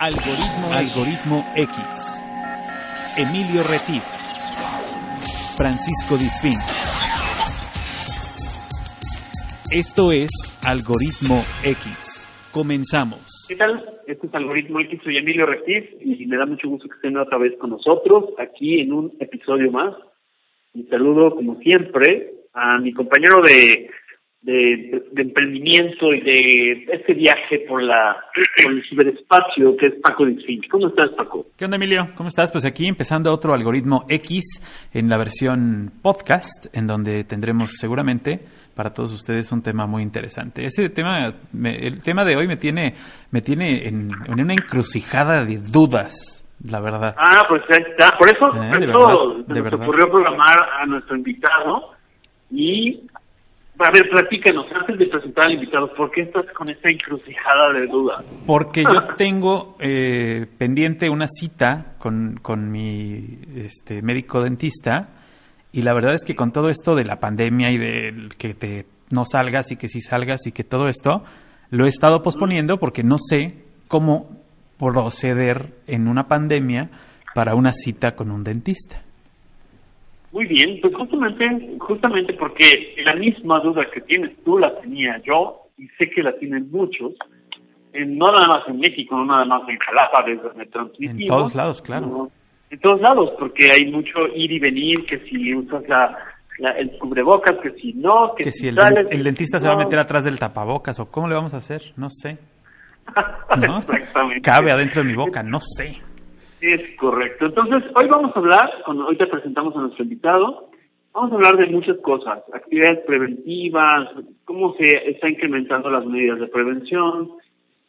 Algoritmo, Algoritmo X. Emilio Retif. Francisco Disfín. Esto es Algoritmo X. Comenzamos. ¿Qué tal? Este es Algoritmo X, soy Emilio Retif y me da mucho gusto que estén otra vez con nosotros aquí en un episodio más. Un saludo, como siempre, a mi compañero de de, emprendimiento y de este viaje por la por el ciberespacio que es Paco Disfín. ¿Cómo estás, Paco? ¿Qué onda, Emilio? ¿Cómo estás? Pues aquí empezando otro algoritmo X en la versión podcast, en donde tendremos seguramente para todos ustedes un tema muy interesante. Ese tema, el tema de hoy me tiene, me tiene en, una encrucijada de dudas la verdad. Ah, pues ahí está. Por eso, eh, por eso ocurrió programar a nuestro invitado y a ver, platícanos, antes de presentar al invitado, ¿por qué estás con esta encrucijada de dudas? Porque yo tengo eh, pendiente una cita con, con mi este, médico dentista y la verdad es que con todo esto de la pandemia y de que te no salgas y que sí salgas y que todo esto, lo he estado posponiendo porque no sé cómo proceder en una pandemia para una cita con un dentista. Muy bien, pues justamente, justamente porque la misma duda que tienes tú la tenía yo y sé que la tienen muchos, en, no nada más en México, no nada más en Jalapa, desde donde transmitimos. En todos lados, claro. en todos lados, porque hay mucho ir y venir, que si usas la, el cubrebocas, que si no, que, si, el, el dentista se va a meter atrás del tapabocas, o cómo le vamos a hacer, no sé. Exactamente. Cabe adentro de mi boca, no sé. Es correcto. Entonces, hoy vamos a hablar, hoy te presentamos a nuestro invitado, vamos a hablar de muchas cosas, actividades preventivas, cómo se está incrementando las medidas de prevención,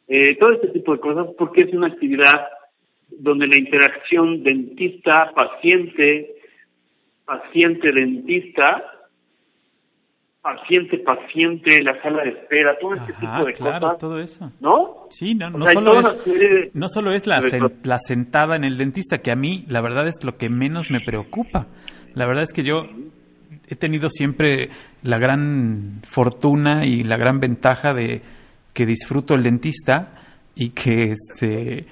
eh, todo este tipo de cosas, porque es una actividad donde la interacción dentista-paciente, paciente-dentista, paciente, paciente, la sala de espera, todo este tipo de claro, todo eso. ¿No? Sí, no, no, solo, es, no solo es la, la sentada en el dentista, que a mí la verdad es lo que menos me preocupa. La verdad es que yo he tenido siempre la gran fortuna y la gran ventaja de que disfruto el dentista y que este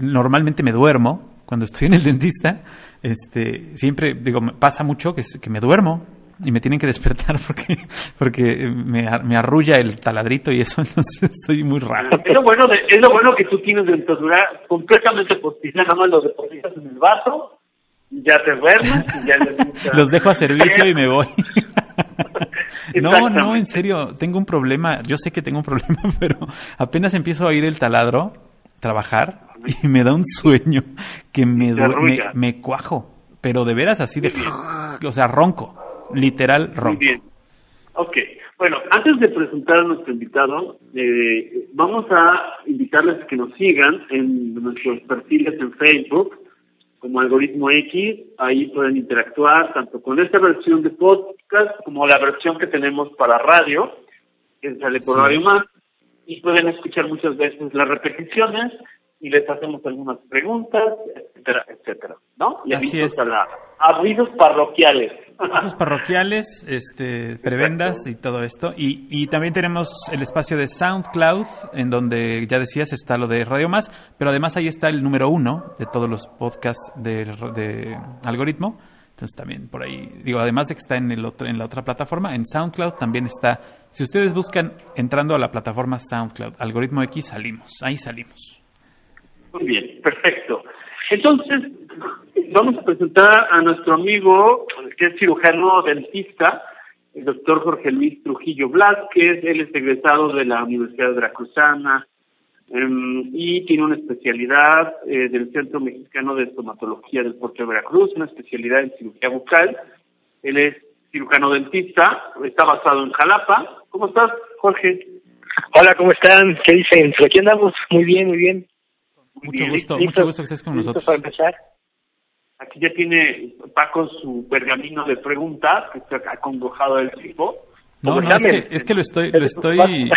normalmente me duermo cuando estoy en el dentista. Este, siempre digo, pasa mucho que, que me duermo y me tienen que despertar porque porque me, me arrulla el taladrito y eso, entonces soy muy raro. Es lo bueno, de, es lo bueno que tú tienes dentadura completamente postiza, nada más los depositas en el vaso, ya te duermes y ya Los dejo a servicio y me voy. no, no, en serio, tengo un problema, yo sé que tengo un problema, pero apenas empiezo a oír el taladro, trabajar, y me da un sueño que me, me, me cuajo, pero de veras así de... O sea, ronco literal ronco. Muy bien. Ok. Bueno, antes de presentar a nuestro invitado, eh, vamos a invitarles a que nos sigan en nuestros perfiles en Facebook como Algoritmo X. Ahí pueden interactuar tanto con esta versión de podcast como la versión que tenemos para radio, que sale por Radio Más. Y pueden escuchar muchas veces las repeticiones y les hacemos algunas preguntas, etcétera, etcétera, ¿no? Y Así es. A la, avisos parroquiales. Avisos parroquiales, este, prebendas y todo esto. Y, y también tenemos el espacio de SoundCloud, en donde ya decías está lo de Radio Más, pero además ahí está el número uno de todos los podcasts de, de algoritmo. Entonces también por ahí, digo, además de que está en, el otro, en la otra plataforma, en SoundCloud también está. Si ustedes buscan entrando a la plataforma SoundCloud, algoritmo X, salimos, ahí salimos. Muy bien, perfecto. Entonces, vamos a presentar a nuestro amigo, que es cirujano dentista, el doctor Jorge Luis Trujillo Blasquez. Él es egresado de la Universidad Veracruzana em, y tiene una especialidad eh, del Centro Mexicano de Estomatología del Puerto Veracruz, una especialidad en cirugía bucal. Él es cirujano dentista, está basado en Jalapa. ¿Cómo estás, Jorge? Hola, ¿cómo están? ¿Qué dicen? Aquí andamos muy bien, muy bien. Mucho gusto, mucho gusto que estés con nosotros. para empezar? Aquí ya tiene Paco su pergamino de preguntas, que está acongojado del tipo. No, no, es que, es que lo estoy, lo estoy,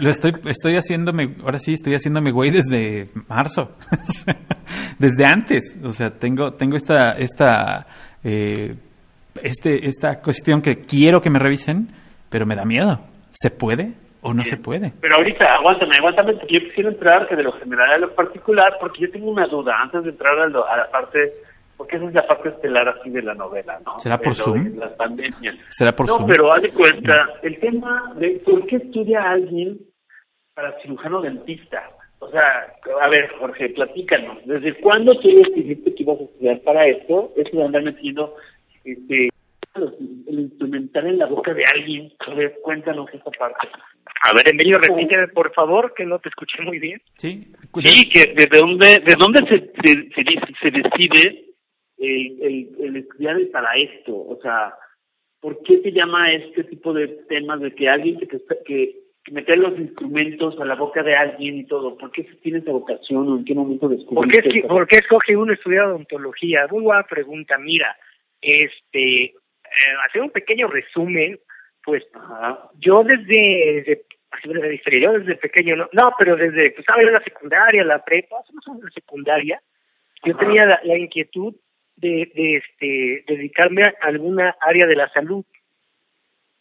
lo, estoy, estoy haciéndome, ahora sí, estoy haciéndome güey desde marzo, desde antes, o sea, tengo, tengo esta, esta, eh, este, esta cuestión que quiero que me revisen, pero me da miedo. ¿Se puede? O no se puede. Pero ahorita, aguántame, aguántame, porque yo quisiera entrar que de lo general a lo particular, porque yo tengo una duda antes de entrar a, la parte, porque esa es la parte estelar así de la novela, ¿no? ¿Será por Zoom? Las pandemias. ¿Será por no, Zoom? pero haz de cuenta, el tema de por qué estudia alguien para cirujano dentista. O sea, a ver, Jorge, platícanos. ¿Desde cuándo tú decidiste que ibas a estudiar para esto? Eso de andar metiendo este, el instrumental en la boca de alguien. A ver, cuéntanos esa parte. A ver, Emilio, repíteme, por favor, que no te escuché muy bien. Sí, sí que desde dónde, de dónde se, se, se, decide el, el, el estudiar para esto. O sea, ¿por qué te llama este tipo de temas de que alguien que, que meter los instrumentos a la boca de alguien y todo. ¿Por qué se tiene esa vocación o en qué momento descubriste ¿Por qué, ¿Por qué escoge uno estudiar odontología? Muy buena pregunta. Mira, este, eh, hacer un pequeño resumen, pues yo desde, desde yo desde pequeño, no, no pero desde, pues, ¿sabes? La secundaria, la prepa, la secundaria, yo tenía la, inquietud de, de este, dedicarme a alguna área de la salud.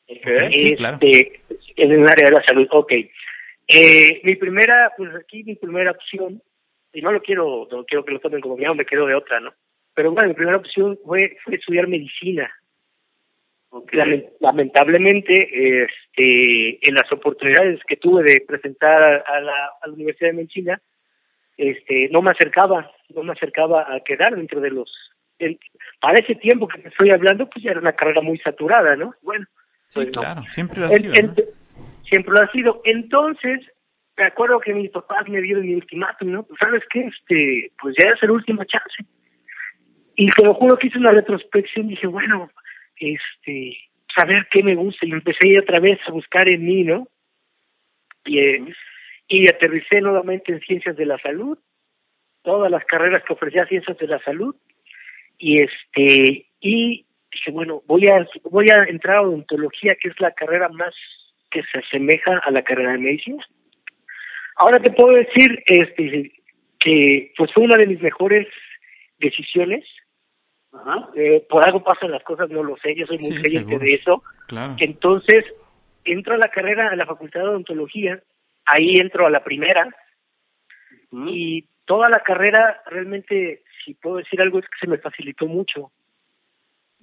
Sí, claro. Este, en el área de la salud. Ok. Eh, mi primera, pues aquí mi primera opción, y no lo quiero, no quiero que lo tomen como mío, me quedo de otra, ¿no? Pero bueno, mi primera opción fue, fue estudiar medicina. Lamentablemente, este, en las oportunidades que tuve de presentar a, la, a la Universidad de Medicina, este, no me acercaba, no me acercaba a quedar dentro de los. para ese tiempo que te estoy hablando, pues ya era una carrera muy saturada, ¿no? Bueno, pues claro, siempre lo ha sido. Siempre lo ha sido. Entonces, me acuerdo que mis papás me dieron mi ultimátum, ¿no? Pues, ¿Sabes qué? Este, pues ya es el último chance. Y te lo juro que hice una retrospección y dije, bueno, este, saber qué me gusta. Y empecé otra vez a buscar en mí, ¿no? Y, eh, y aterricé nuevamente en ciencias de la salud, todas las carreras que ofrecía ciencias de la salud. Y este, y dije, bueno, voy a, voy a entrar a odontología, que es la carrera más que se asemeja a la carrera de medicina. Ahora te puedo decir este que pues fue una de mis mejores decisiones. Eh, por algo pasan las cosas, no lo sé, yo soy muy sí, de eso. Entonces, entro a la carrera, a la Facultad de Odontología, ahí entro a la primera, y toda la carrera realmente, si puedo decir algo, es que se me facilitó mucho. O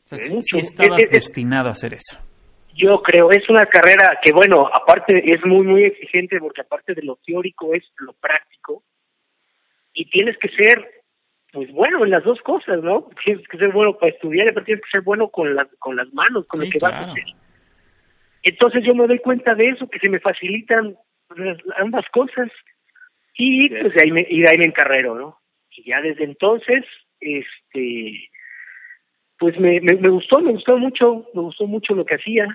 sea, estabas destinado a hacer eso. Yo creo, es una carrera que, bueno, aparte es muy, muy exigente porque aparte de lo teórico es lo práctico y tienes que ser, pues bueno, en las dos cosas, ¿no? Tienes que ser bueno para estudiar y tienes que ser bueno con, la, con las manos, con lo que vas a hacer. Entonces yo me doy cuenta de eso, que se me facilitan ambas cosas y pues de ahí me, y de ahí me encarrero, ¿no? Y ya desde entonces, este pues me, me, gustó, me gustó mucho, me gustó mucho lo que hacía,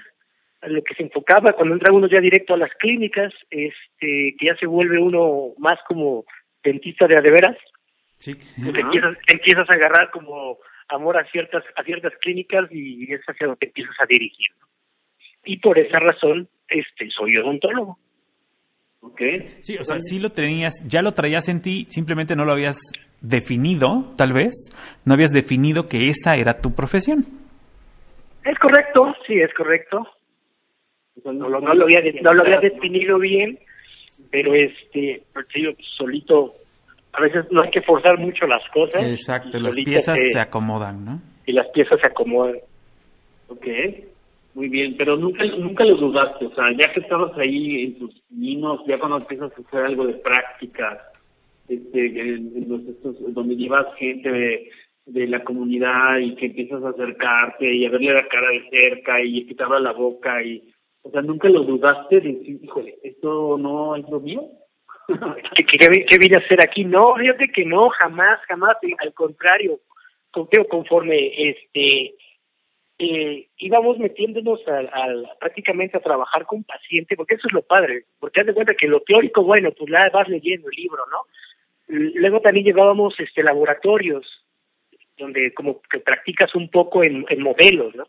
lo que se enfocaba cuando entra uno ya directo a las clínicas, este, que ya se vuelve uno más como dentista de a de veras, sí. empiezas, empiezas a agarrar como amor a ciertas a ciertas clínicas y es hacia donde empiezas a dirigir. Y por esa razón, este, soy odontólogo. Okay. Sí, o sea, sí lo tenías, ya lo traías en ti, simplemente no lo habías definido, tal vez, no habías definido que esa era tu profesión. Es correcto, sí, es correcto. No, lo, no, lo, había, no lo había definido bien, pero este, yo solito, a veces no hay que forzar mucho las cosas. Exacto, las piezas se, acomodan, ¿no? Y las piezas se acomodan. Ok, muy bien, pero nunca nunca lo dudaste, o sea, ya que estabas ahí en tus niños, ya cuando empiezas a hacer algo de práctica, este, en, los, estos, donde llevas gente de, la comunidad y que empiezas a acercarte y a verle la cara de cerca y que te abra la boca y, o sea, nunca lo dudaste de decir, híjole, esto no es lo mío. ¿Qué, qué, vine a hacer aquí? No, fíjate que no, jamás, jamás, al contrario, conforme este eh, íbamos metiéndonos al, al, prácticamente a trabajar con paciente, porque eso es lo padre, porque haz de cuenta que lo teórico, bueno, pues la vas leyendo el libro, ¿no? Luego también llevábamos este laboratorios donde como que practicas un poco en, en modelos, ¿no?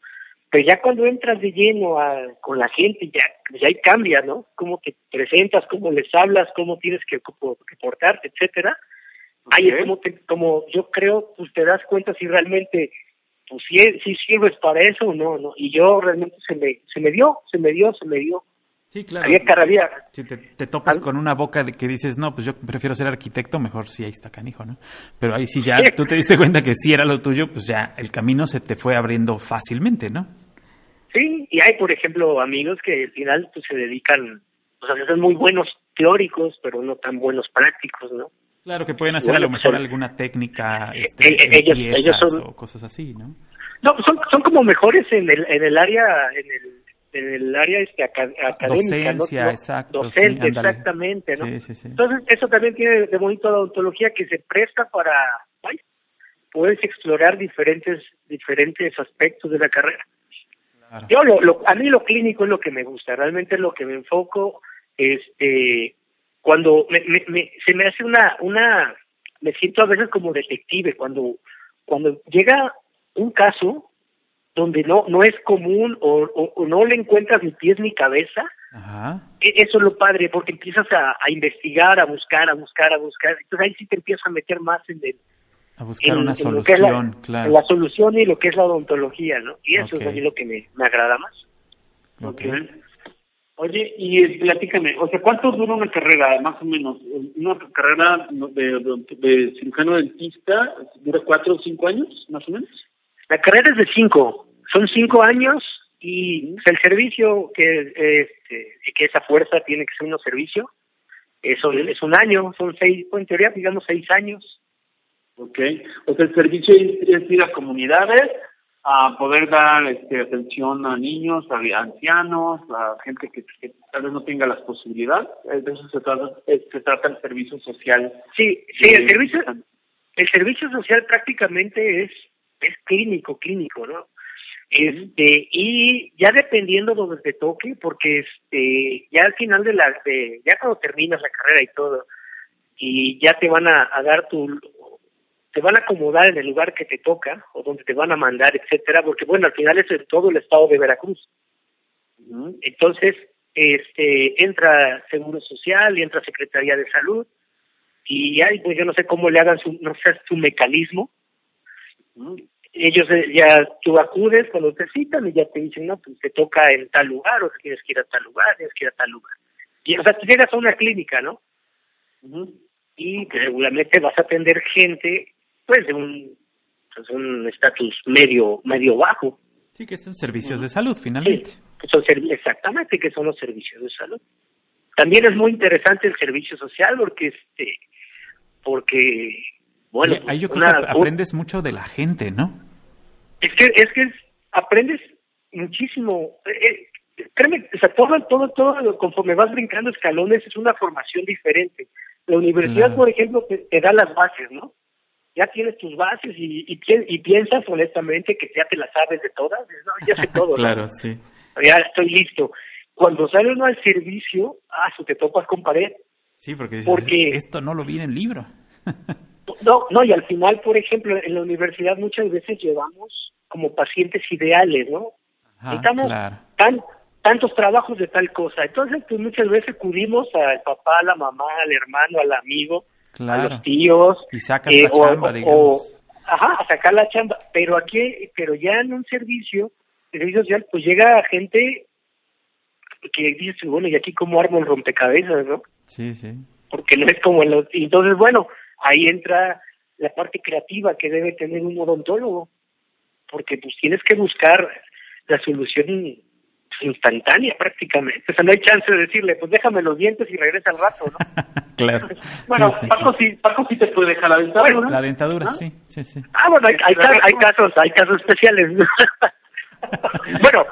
Pero ya cuando entras de lleno a, con la gente, ya, ya ahí cambia, ¿no? Cómo te presentas, cómo les hablas, cómo tienes que, que portarte, etcétera. Ahí es como, te, como yo creo, pues te das cuenta si realmente, pues si, si sirves para eso o no, ¿no? Y yo realmente se me, se me dio, se me dio, se me dio. Sí, claro. Había. Si te, topas con una boca de que dices, no, pues yo prefiero ser arquitecto, mejor sí, ahí está canijo, ¿no? Pero ahí sí ya tú te diste cuenta que sí era lo tuyo, pues ya el camino se te fue abriendo fácilmente, ¿no? Sí, y hay, por ejemplo, amigos que al final pues, se dedican, o sea, son muy buenos teóricos, pero no tan buenos prácticos, ¿no? Claro, que pueden hacer a lo mejor alguna técnica, eh, este, eh, ellos, ellos son, o cosas así, ¿no? No, son, son como mejores en el, en el área, en el en el área este académica, Docencia, exacto, docente, exactamente, ¿no? Entonces eso también tiene de bonito la odontología que se presta para poder explorar diferentes diferentes aspectos de la carrera. Yo lo, lo, a mí lo clínico es lo que me gusta, realmente es lo que me enfoco, este, cuando me, me, se me hace una una me siento a veces como detective cuando cuando llega un caso donde no no es común o, no le encuentras ni pies ni cabeza, e, eso es lo padre, porque empiezas a, investigar, a buscar, a buscar, a buscar. Entonces ahí sí te empiezas a meter más en el... A buscar una solución, la, claro. La solución y lo que es la odontología, ¿no? Y eso es lo que me, me agrada más. Okay. Oye, y platícame, o sea, ¿cuánto dura una carrera, más o menos? Una carrera de, de, de cirujano dentista, ¿dura cuatro o cinco años, más o menos? La carrera es de cinco son cinco años y el servicio que este que esa fuerza tiene que ser un servicio eso es un año son seis pues, en teoría digamos seis años. Okay o sea el servicio es ir a comunidades a poder dar este, atención a niños a ancianos a gente que, tal vez no tenga las posibilidades. De eso se trata se trata el servicio social. Sí sí el servicio el servicio social prácticamente es es clínico clínico no este y ya dependiendo donde te toque porque este ya al final de la de ya cuando terminas la carrera y todo y ya te van a, dar tu te van a acomodar en el lugar que te toca o donde te van a mandar etcétera porque bueno al final es todo el estado de Veracruz. Entonces este entra seguro social y entra secretaría de salud y ahí pues yo no sé cómo le hagan su no sé su mecanismo ellos eh, ya tú acudes cuando te citan y ya te dicen, no, pues te toca en tal lugar o tienes que ir a tal lugar, tienes que ir a tal lugar. Y, o sea, tú llegas a una clínica, ¿no? Y regularmente vas a atender gente, pues, de un pues, un estatus medio medio bajo. Sí, que son servicios de salud, finalmente. que son exactamente, que son los servicios de salud. También es muy interesante el servicio social porque, este, porque bueno, ahí yo creo que aprendes mucho de la gente, ¿no? Es que, es que aprendes muchísimo. Eh, eh, créeme, o sea, todo, todo, todo, conforme vas brincando escalones, es una formación diferente. La universidad, por ejemplo, te, da las bases, ¿no? Ya tienes tus bases y, y, piensas honestamente que ya te las sabes de todas. No, ya sé todo. claro, sí. Ya estoy listo. Cuando sale uno al servicio, ah, te topas con pared. Sí, porque, dices, porque esto no lo vi en el libro. No, no, y al final, por ejemplo, en la universidad muchas veces llevamos como pacientes ideales, ¿no? Necesitamos tan, tantos trabajos de tal cosa. Entonces, pues muchas veces acudimos al papá, a la mamá, al hermano, al amigo, a los tíos. Y sacas la eh, chamba, digamos. ajá, a sacar la chamba. Pero aquí, pero ya en un servicio, el servicio social, pues llega gente que dice, bueno, ¿y aquí cómo armo el rompecabezas, no? Sí, sí. Porque no es como en los... Entonces, bueno, ahí entra la parte creativa que debe tener un odontólogo, porque pues tienes que buscar la solución instantánea prácticamente. O sea, no hay chance de decirle, pues déjame los dientes y regresa al rato, ¿no? claro. bueno, Paco, sí, Paco sí te puede dejar la dentadura. La dentadura, sí, sí, sí. Ah, bueno, hay, hay, hay casos, hay casos especiales. bueno,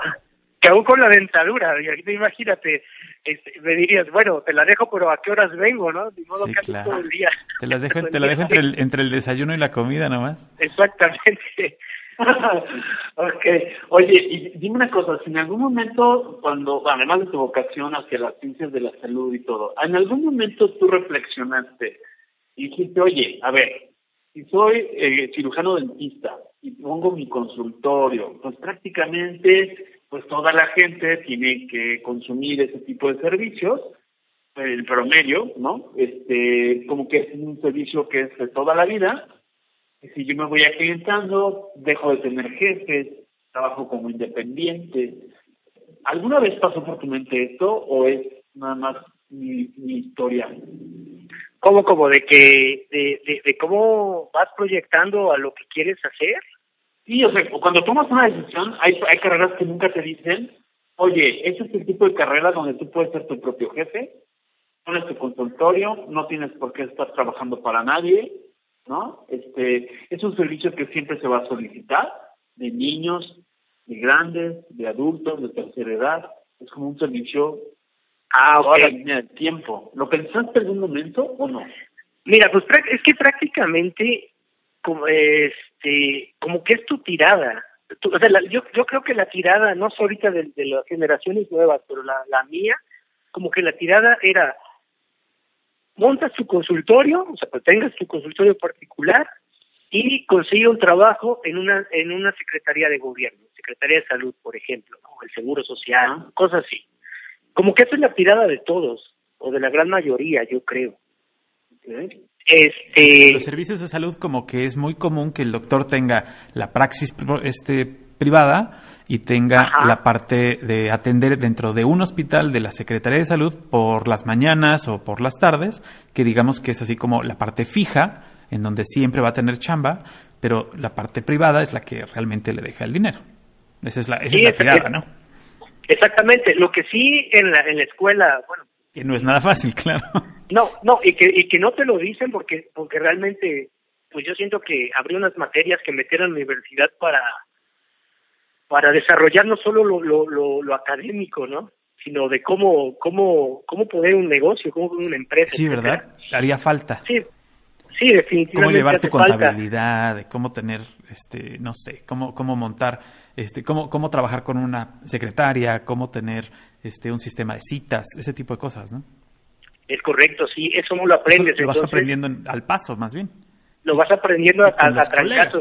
que aún con la dentadura, imagínate, este, me dirías, bueno, te la dejo, pero ¿a qué horas vengo, no? De modo que todo el día. Te la dejo, te la dejo entre el, entre el desayuno y la comida nomás. Exactamente. ok, oye, y dime una cosa, si en algún momento, cuando, además de tu vocación hacia las ciencias de la salud y todo, en algún momento tú reflexionaste y dijiste, oye, a ver, si soy eh, cirujano dentista y pongo mi consultorio, pues prácticamente pues toda la gente tiene que consumir ese tipo de servicios, el promedio, ¿no? Este, como que es un servicio que es de toda la vida. Y si yo me voy aclientando, dejo de tener jefes, trabajo como independiente, ¿Alguna vez pasó por tu mente esto o es nada más mi, historia? ¿Cómo, como de que, de, de, cómo vas proyectando a lo que quieres hacer? Sí, o sea, cuando tomas una decisión, hay, hay carreras que nunca te dicen, oye, ese es el tipo de carrera donde tú puedes ser tu propio jefe, pones tu consultorio, no tienes por qué estar trabajando para nadie, ¿no? Este, es un servicio que siempre se va a solicitar, de niños, de grandes, de adultos, de tercera edad, es como un servicio ah, toda la línea del tiempo. ¿Lo pensaste en algún momento o no? Mira, pues es que prácticamente como este como que es tu tirada. o sea, yo, yo creo que la tirada, no solo ahorita de, de, las generaciones nuevas, pero la, la mía, como que la tirada era montas tu consultorio, o sea, tengas tu consultorio particular y consigue un trabajo en una en una secretaría de gobierno, secretaría de salud, por ejemplo, o el seguro social, cosas así. Como que esa es la tirada de todos o de la gran mayoría, yo creo. Este los servicios de salud como que es muy común que el doctor tenga la praxis este privada y tenga la parte de atender dentro de un hospital de la Secretaría de Salud por las mañanas o por las tardes, que digamos que es así como la parte fija, en donde siempre va a tener chamba, pero la parte privada es la que realmente le deja el dinero. Esa es la, esa es la ¿no? Exactamente. Lo que sí en la, en la escuela, bueno. Que no es nada fácil, claro. No, no, y que, y que no te lo dicen porque, porque realmente, pues yo siento que habría unas materias que metieran la universidad para para desarrollar no solo lo, lo, lo, académico, ¿no? Sino de cómo, cómo, cómo poner un negocio, cómo poner una empresa. Sí, ¿verdad? Haría falta. Sí, sí, definitivamente. Cómo llevar tu contabilidad, cómo tener, este, no sé, cómo, cómo montar, este, cómo, cómo trabajar con una secretaria, cómo tener, este, un sistema de citas, ese tipo de cosas, ¿no? Es correcto, sí, eso no lo aprendes. lo vas aprendiendo al paso, más bien. Lo vas aprendiendo a, a, a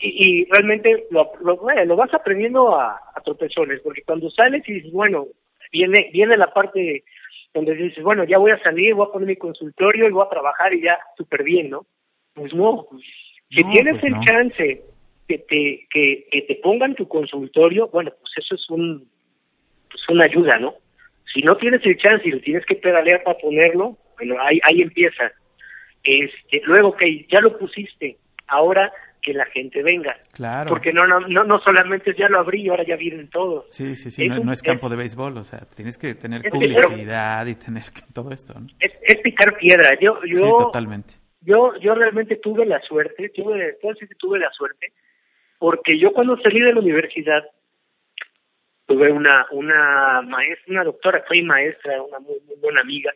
y, realmente lo, lo, lo, vas aprendiendo a, a tropezones, porque cuando sales y dices, bueno, viene, viene la parte donde dices, bueno, ya voy a salir, voy a poner mi consultorio y voy a trabajar y ya súper bien, ¿no? Pues no, si tienes pues el chance que te, que, que, te pongan tu consultorio, bueno, pues eso es un, pues una ayuda, ¿no? Si no tienes el chance y lo tienes que pedalear para ponerlo, bueno, ahí, ahí empieza. Este, luego que ya lo pusiste, ahora que la gente venga. Claro. Porque no, no, no, no solamente ya lo abrí y ahora ya vienen todos. Sí, sí, sí, no, es campo de béisbol, o sea, tienes que tener publicidad y tener todo esto, ¿no? Es, es picar piedra. Yo, yo, sí, totalmente. Yo, yo realmente tuve la suerte, tuve, que tuve la suerte, porque yo cuando salí de la universidad tuve una, una maestra, una doctora, fue maestra, una muy, muy buena amiga,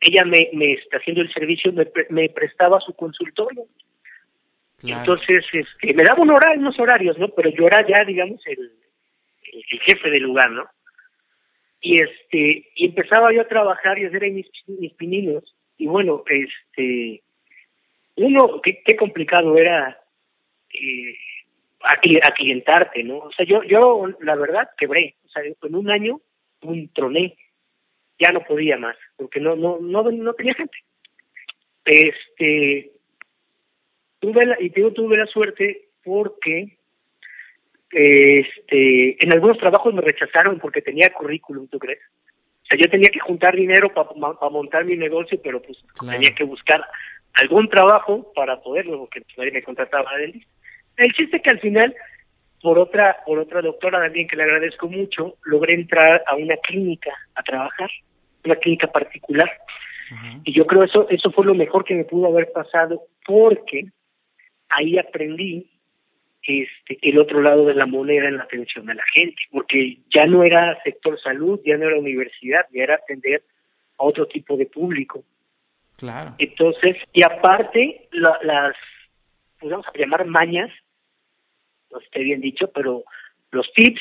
ella me, me está haciendo el servicio, me, me prestaba su consultorio entonces, este, me daba un horario, unos horarios, ¿no? Pero yo era ya, digamos, el, el, jefe del lugar, ¿no? Y este, empezaba yo a trabajar y hacer ahí mis, mis pininos. Y bueno, este, uno, qué, qué complicado era eh, aclientarte, ¿no? O sea, yo, yo, la verdad, quebré. O sea, en un año, un troné. Ya no podía más, porque no, no, no, no tenía gente. Este, tuve la, y digo tuve la suerte porque este en algunos trabajos me rechazaron porque tenía currículum, ¿tú crees? O sea, yo tenía que juntar dinero para montar mi negocio, pero pues tenía que buscar algún trabajo para poderlo, porque pues, nadie me contrataba a él. El chiste que al final, por otra, por otra doctora también que le agradezco mucho, logré entrar a una clínica a trabajar, una clínica particular. Y yo creo eso, eso fue lo mejor que me pudo haber pasado, porque ahí aprendí este el otro lado de la moneda en la atención a la gente, porque ya no era sector salud, ya no era universidad, ya era atender a otro tipo de público. Claro. Entonces, y aparte, las, pues vamos a llamar mañas, no esté bien dicho, pero los tips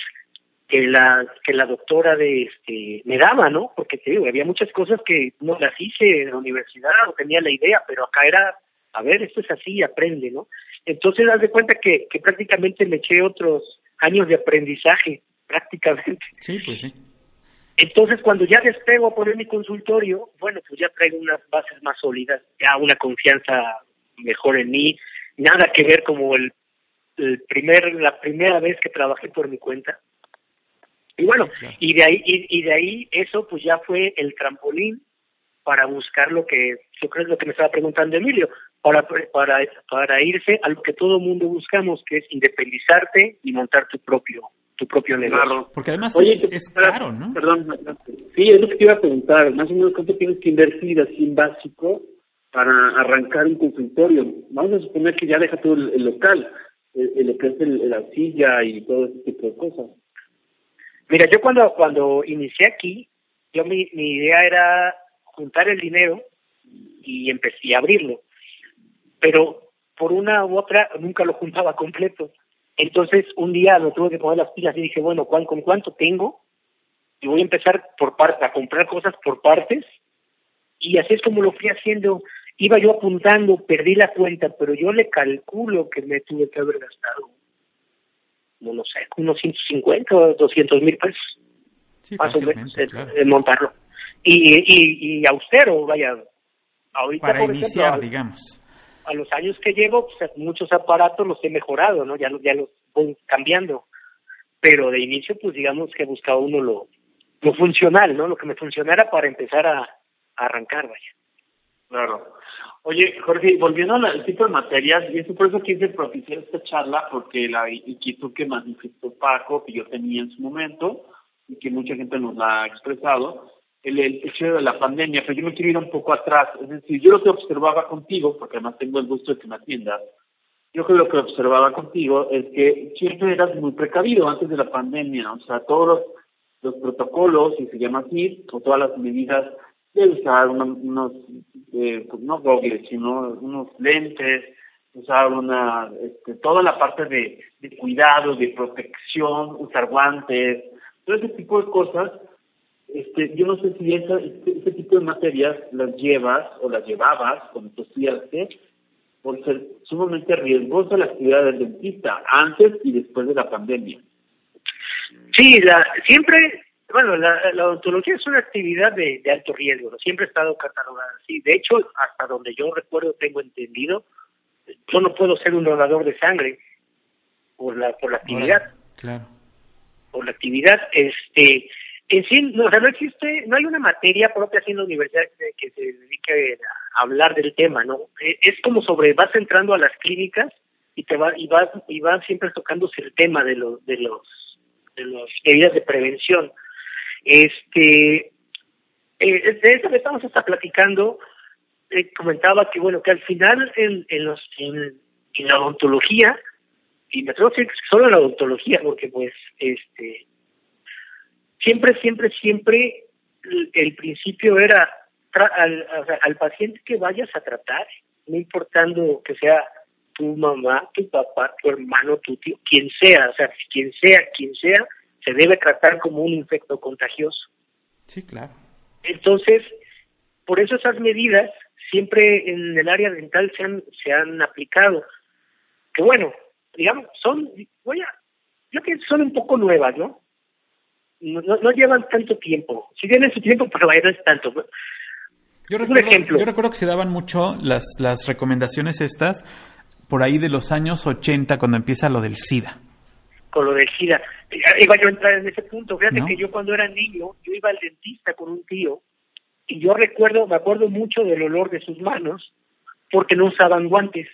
que la que la doctora de este me daba, ¿no? Porque te digo, había muchas cosas que no las hice en la universidad o tenía la idea, pero acá era a ver, esto es así, aprende, ¿no? Entonces, haz de cuenta que, que prácticamente me eché otros años de aprendizaje, prácticamente. Sí, pues sí. Entonces, cuando ya despego a poner mi consultorio, bueno, pues ya traigo unas bases más sólidas, ya una confianza mejor en mí, nada que ver como el, el primer, la primera vez que trabajé por mi cuenta. Y bueno, y de ahí y, de ahí eso pues ya fue el trampolín para buscar lo que yo creo es lo que me estaba preguntando Emilio, para para para irse a lo que todo mundo buscamos, que es independizarte y montar tu propio tu propio negocio. Porque además es, caro, ¿no? Perdón, sí, es lo que te iba a preguntar, más o menos cuánto tienes que invertir así en básico para arrancar un consultorio. Vamos a suponer que ya deja todo el, local, lo que es la silla y todo ese tipo de cosas. Mira, yo cuando cuando inicié aquí, yo mi, mi idea era juntar el dinero y empecé a abrirlo, pero por una u otra nunca lo juntaba completo. Entonces un día lo tuve que poner las pilas y dije, bueno, ¿cuál, ¿con cuánto tengo? Y voy a empezar por parte, a comprar cosas por partes. Y así es como lo fui haciendo. Iba yo apuntando, perdí la cuenta, pero yo le calculo que me tuve que haber gastado, no, sé, unos 150 o 200 mil pesos. más o menos, en, montarlo. Y, y, y austero, vaya. Ahorita, Para iniciar, digamos a los años que llevo, pues, muchos aparatos los he mejorado, ¿no? Ya, ya los voy cambiando. Pero de inicio, pues digamos que buscaba uno lo, lo funcional, ¿no? Lo que me funcionara para empezar a, arrancar, vaya. Claro. Oye, Jorge, volviendo al tipo de materias, y eso por eso quise propiciar esta charla, porque la inquietud que manifestó Paco, que yo tenía en su momento, y que mucha gente nos la ha expresado, el, hecho de la pandemia, pero yo me quiero ir un poco atrás. Es decir, yo lo que observaba contigo, porque además tengo el gusto de que me atiendas, yo creo que lo que observaba contigo es que siempre eras muy precavido antes de la pandemia. O sea, todos los, protocolos, si se llama así, o todas las medidas de usar unos, eh, pues no goggles, sino unos lentes, usar una, este, toda la parte de, de cuidado, de protección, usar guantes, todo ese tipo de cosas este, yo no sé si esa, este, tipo de materias las llevas o las llevabas cuando tú estudiaste por ser sumamente riesgosa la actividad del dentista antes y después de la pandemia. Sí, la, siempre, bueno, la, la odontología es una actividad de, de alto riesgo, siempre ha estado catalogada así. De hecho, hasta donde yo recuerdo, tengo entendido, yo no puedo ser un donador de sangre por la, por la actividad. claro. Por la actividad, este, en sí, no, o sea, no existe, no hay una materia propia así en la universidad que, se dedique a hablar del tema, ¿no? E, es como sobre, vas entrando a las clínicas y te va, y vas, y vas siempre tocándose el tema de los, de los, de las medidas de prevención. Este, eh, de eso que estamos hasta platicando, eh, comentaba que bueno, que al final en, en los, en, la odontología, y me atrevo a decir solo en la odontología, porque pues, este, siempre, siempre, siempre el, principio era al, al paciente que vayas a tratar, no importando que sea tu mamá, tu papá, tu hermano, tu tío, quien sea, o sea, quien sea, quien sea, se debe tratar como un infecto contagioso. Sí, claro. Entonces, por eso esas medidas siempre en el área dental se han, se han aplicado. Que bueno, digamos, son, voy a, yo que son un poco nuevas, ¿no? No, no llevan tanto tiempo. Si tienen su tiempo, pero no es tanto. Yo recuerdo, ejemplo. yo recuerdo que se daban mucho las, las recomendaciones estas por ahí de los años 80 cuando empieza lo del SIDA. Con lo del SIDA. Iba yo a entrar en ese punto. Fíjate que yo cuando era niño, yo iba al dentista con un tío y yo recuerdo, me acuerdo mucho del olor de sus manos porque no usaban guantes.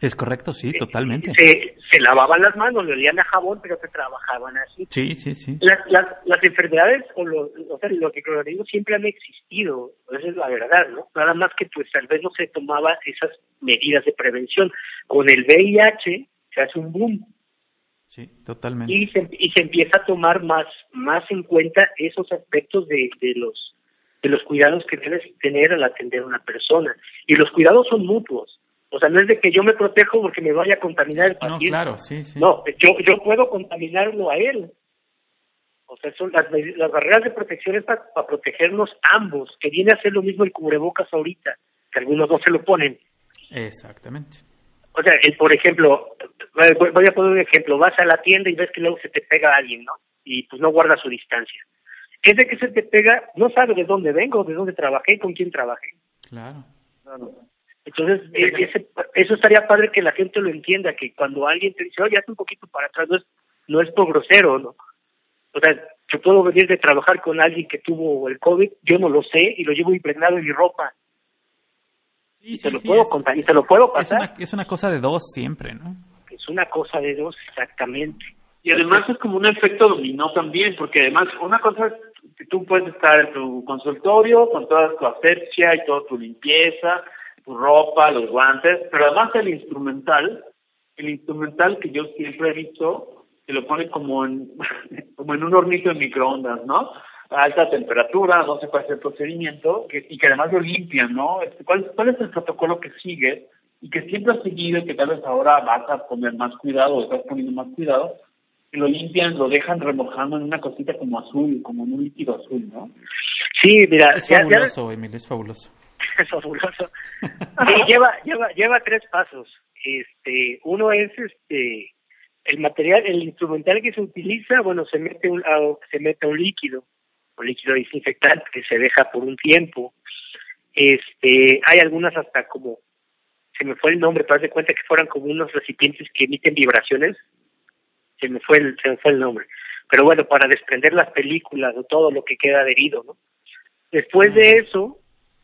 Es correcto, sí, totalmente. Se, se, lavaban las manos, le olían a jabón, pero se trabajaban así. Sí, sí, sí. Las, las, las enfermedades, o lo, o sea, lo que digo, siempre han existido, esa es la verdad, ¿no? Nada más que pues tal vez no se tomaba esas medidas de prevención. Con el VIH se hace un boom. Sí, totalmente. Y se, y se empieza a tomar más, más en cuenta esos aspectos de, de los de los cuidados que debes tener al atender a una persona. Y los cuidados son mutuos o sea, no es de que yo me protejo porque me vaya a contaminar el paciente. No, claro, sí, sí. No, yo, yo puedo contaminarlo a él. O sea, son las, las barreras de protección es para, protegernos ambos, que viene a ser lo mismo el cubrebocas ahorita, que algunos no se lo ponen. Exactamente. O sea, el, por ejemplo, voy a poner un ejemplo, vas a la tienda y ves que luego se te pega alguien, ¿no? Y pues no guarda su distancia. Es de que se te pega, no sabe de dónde vengo, de dónde trabajé, con quién trabajé. Claro. claro. Entonces, e, eso estaría padre que la gente lo entienda, que cuando alguien te dice, oye, haz un poquito para atrás, no es, no es por grosero, ¿no? O sea, yo puedo venir de trabajar con alguien que tuvo el COVID, yo no lo sé y lo llevo impregnado en mi ropa. y se lo puedo contar, y se lo puedo pasar. Es una, cosa de dos siempre, ¿no? Es una cosa de dos, exactamente. Y además es como un efecto dominó también, porque además una cosa es que tú puedes estar en tu consultorio con toda tu asepsia y toda tu limpieza, tu ropa, los guantes, pero además el instrumental, el instrumental que yo siempre he visto, se lo pone como en, como en un hornito de microondas, ¿no? A alta temperatura, no se puede hacer procedimiento, que, y que además lo limpian, ¿no? Este, ¿Cuál, ¿Cuál es el protocolo que sigue? Y que siempre has seguido y que tal vez ahora vas a poner más cuidado o estás poniendo más cuidado, lo limpian, lo dejan remojando en una cosita como azul, como en un líquido azul, ¿no? Sí, mira. Es fabuloso, Emil, es fabuloso. Es fabuloso. lleva, lleva, lleva tres pasos. Este, uno es este, el material, el instrumental que se utiliza, bueno, se mete un, se mete un líquido, un líquido desinfectante que se deja por un tiempo. Este, hay algunas hasta como, se me fue el nombre, pero haz de cuenta que fueran como unos recipientes que emiten vibraciones, se me fue el, se me fue el nombre. Pero bueno, para desprender las películas o todo lo que queda adherido, ¿no? Después de eso,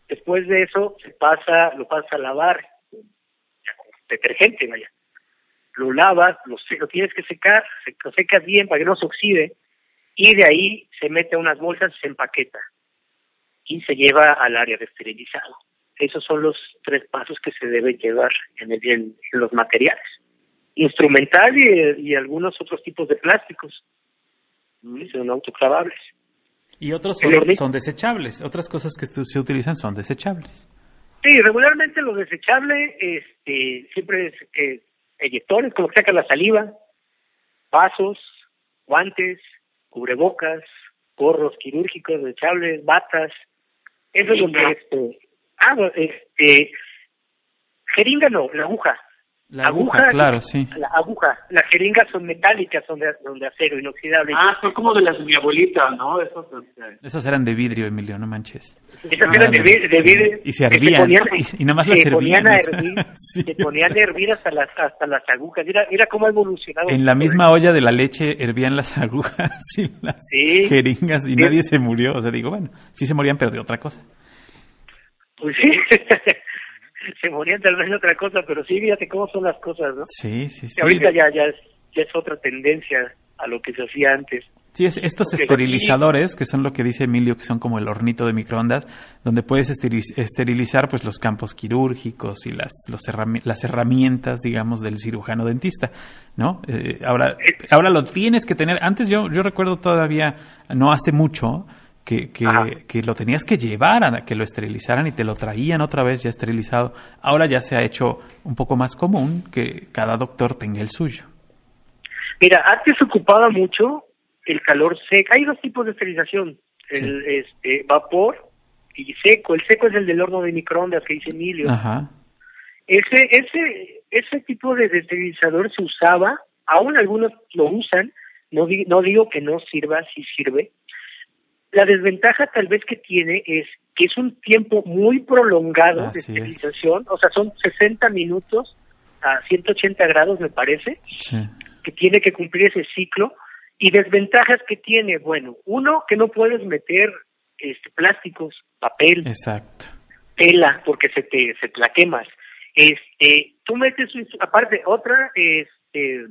después de eso se pasa, lo pasa a lavar, detergente, vaya. Lo lavas, lo, lo tienes que secar, se, lo secas bien para que no se oxide, y de ahí se mete a unas bolsas se empaqueta. Y se lleva al área de esterilizado. Esos son los tres pasos que se deben llevar en, el, en los materiales instrumental y, algunos otros tipos de plásticos. Son autoclavables. Y otros son, desechables. Otras cosas que se utilizan son desechables. Sí, regularmente lo desechable este, siempre es eh, eyectores, como que saca la saliva, vasos, guantes, cubrebocas, gorros quirúrgicos desechables, batas. Eso es que este, ah, este, jeringa no, la aguja. La aguja, claro, sí. La aguja. Las jeringas son metálicas, son de, acero inoxidable. Ah, son como de las de mi abuelita, ¿no? Esos, este... Esas eran de vidrio, Emilio, no manches. Esas eran de, vidrio. Y se hervían. y, nada más las se Ponían a hervir, Se ponían a hervir hasta las, hasta las agujas. Mira, mira cómo ha evolucionado. En la misma olla de la leche hervían las agujas y las jeringas y nadie se murió. O sea, digo, bueno, sí se morían, pero de otra cosa. Pues sí. se morían tal vez de otra cosa, pero sí, fíjate cómo son las cosas, ¿no? Sí, sí, sí. ahorita ya, ya, es, ya es otra tendencia a lo que se hacía antes. Sí, es, estos esterilizadores, que son lo que dice Emilio, que son como el hornito de microondas, donde puedes esterilizar pues los campos quirúrgicos y las, los las herramientas, digamos, del cirujano dentista, ¿no? Eh, ahora, ahora lo tienes que tener. Antes yo, yo recuerdo todavía, no hace mucho, que, que, lo tenías que llevar a que lo esterilizaran y te lo traían otra vez ya esterilizado. Ahora ya se ha hecho un poco más común que cada doctor tenga el suyo. Mira, antes ocupaba mucho el calor seco. Hay dos tipos de esterilización, el este, vapor y seco. El seco es el del horno de microondas que dice Emilio. Ajá. Ese, ese, ese tipo de esterilizador se usaba, aún algunos lo usan, no, no digo que no sirva, sí sirve, la desventaja tal vez que tiene es que es un tiempo muy prolongado de esterilización, o sea, son 60 minutos a 180 grados, me parece, que tiene que cumplir ese ciclo. Y desventajas que tiene, bueno, uno, que no puedes meter este, plásticos, papel, Exacto. tela, porque se te, se te la quemas. Este, tú metes, aparte, otra, este,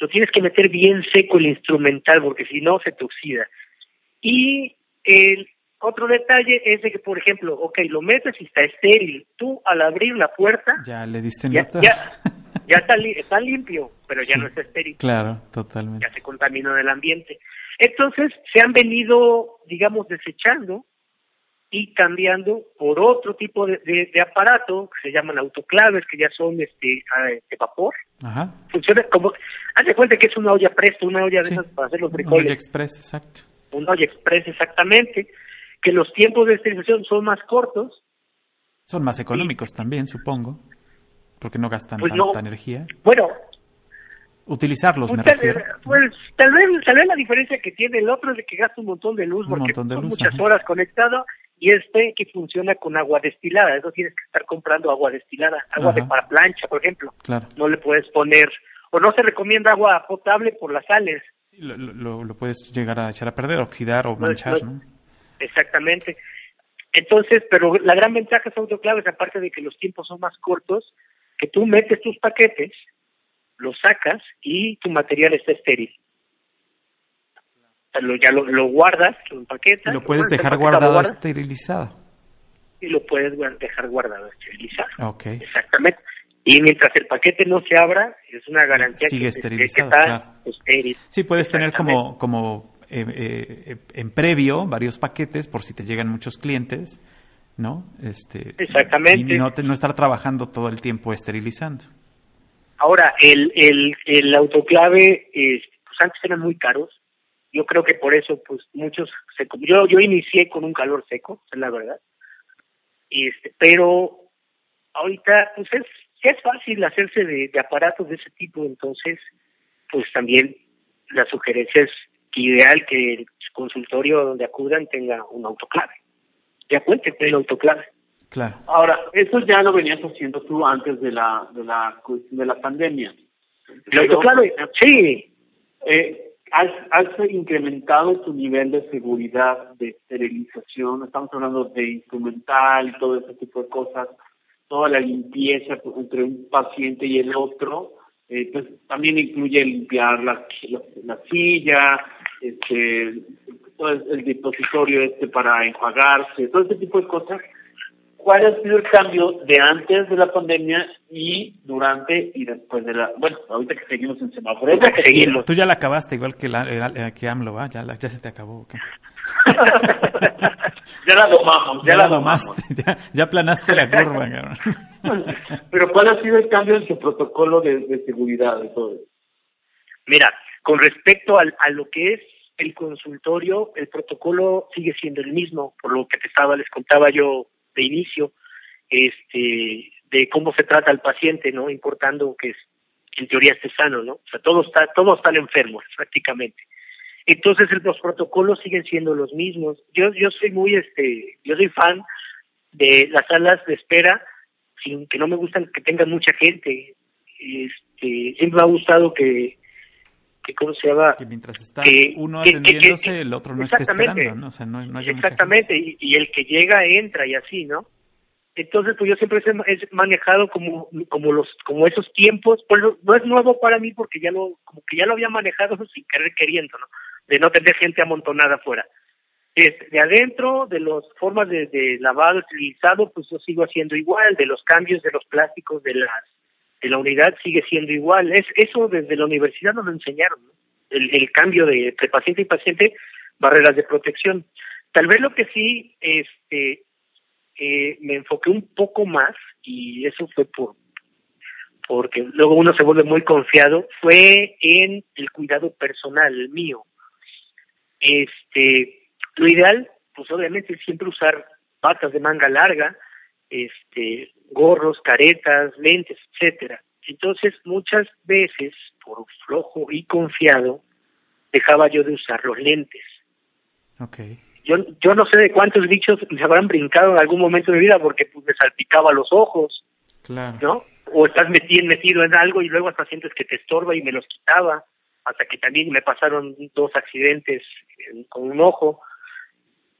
lo tienes que meter bien seco el instrumental, porque si no se te oxida. Y el otro detalle es de que, por ejemplo, ok, lo metes y está estéril. Tú al abrir la puerta... Ya le diste ya, ya, ya, está, está limpio, pero ya no está estéril. Claro, totalmente. Ya se contaminó el ambiente. Entonces se han venido, digamos, desechando y cambiando por otro tipo de, de, aparato que se llaman autoclaves, que ya son este ah, de vapor. Ajá. Funciona como... Haz cuenta que es una olla presto, una olla de esas para hacer los frijoles. Una olla express, exacto un olla express exactamente, que los tiempos de esterilización son más cortos. Son más económicos también, supongo, porque no gastan pues tanta energía. Bueno, utilizarlos, pues me refiero. Pues tal vez, tal vez la diferencia que tiene el otro es de que gasta un montón de luz, porque son muchas horas conectado, y este que funciona con agua destilada, eso tienes que estar comprando agua destilada, agua de para plancha, por ejemplo. Claro. No le puedes poner, o no se recomienda agua potable por las sales, Lo, lo, puedes llegar a echar a perder, oxidar o manchar, ¿no? Exactamente. Entonces, pero la gran ventaja es autoclaves, aparte de que los tiempos son más cortos, que tú metes tus paquetes, los sacas y tu material está estéril. O ya lo, guardas, lo empaquetas. lo puedes dejar guardado esterilizado. Y lo puedes dejar guardado esterilizado. Ok. Exactamente. Y mientras el paquete no se abra, es una garantía Sigue que, esterilizado, está estéril. Sí, puedes tener como, como eh, eh, en previo varios paquetes por si te llegan muchos clientes, ¿no? Este, Exactamente. Y no, no estar trabajando todo el tiempo esterilizando. Ahora, el, el, el autoclave, pues antes eran muy caros. Yo creo que por eso, pues muchos, se, yo, yo inicié con un calor seco, es la verdad. Este, pero ahorita, pues es, es fácil hacerse de, de aparatos de ese tipo, entonces, pues también la sugerencia es ideal que el consultorio donde acudan tenga un autoclave. Ya cuente con el autoclave. Claro. Ahora, eso ya lo venías haciendo tú antes de la de la de la pandemia. El autoclave, sí. Eh, has, has incrementado tu nivel de seguridad de esterilización. Estamos hablando de instrumental y todo ese tipo de cosas. Toda la limpieza entre un paciente y el otro. Eh, pues también incluye limpiar la, la, silla, este, todo el, dispositorio este para enjuagarse, todo ese tipo de cosas cuál ha sido el cambio de antes de la pandemia y durante y después de la... Bueno, ahorita que seguimos en semáforo. que seguimos. Tú ya la acabaste igual que, la, eh, que AMLO, ¿va? Ya, ya se te acabó. ya la domamos, ya, la, domaste, ya, ya planaste la curva, Pero ¿cuál ha sido el cambio en su protocolo de, seguridad de todo Mira, con respecto al, a lo que es el consultorio, el protocolo sigue siendo el mismo, por lo que te estaba, les contaba yo de inicio, este, de cómo se trata al paciente, ¿no? Importando que en teoría esté sano, ¿no? O sea, todos está, todos están enfermos prácticamente. Entonces los protocolos siguen siendo los mismos. Yo yo soy muy este, yo soy fan de las salas de espera sin que no me gustan que tengan mucha gente. Este, siempre me ha gustado que que cómo se llama que mientras está uno atendiéndose el otro no está esperando no o sea no, no exactamente y, y, el que llega entra y así no entonces pues yo siempre he manejado como como los como esos tiempos pues no es nuevo para mí porque ya lo como que ya lo había manejado sin querer queriendo no de no tener gente amontonada afuera. De adentro de las formas de, de lavado utilizado pues yo sigo haciendo igual de los cambios de los plásticos de las de la unidad sigue siendo igual. Es Eso desde la universidad nos lo enseñaron, el, cambio de entre paciente y paciente, barreras de protección. Tal vez lo que sí este, eh, me enfoqué un poco más, y eso fue por porque luego uno se vuelve muy confiado, fue en el cuidado personal, mío. Este, lo ideal, pues obviamente es siempre usar patas de manga larga, este, gorros, caretas, lentes, etcétera. Entonces, muchas veces, por flojo y confiado, dejaba yo de usar los lentes. Okay. Yo, yo no sé de cuántos bichos se habrán brincado en algún momento de mi vida porque pues, me salpicaba los ojos, claro. ¿no? O estás metido, metido en algo y luego hasta sientes que te estorba y me los quitaba, hasta que también me pasaron dos accidentes con un ojo.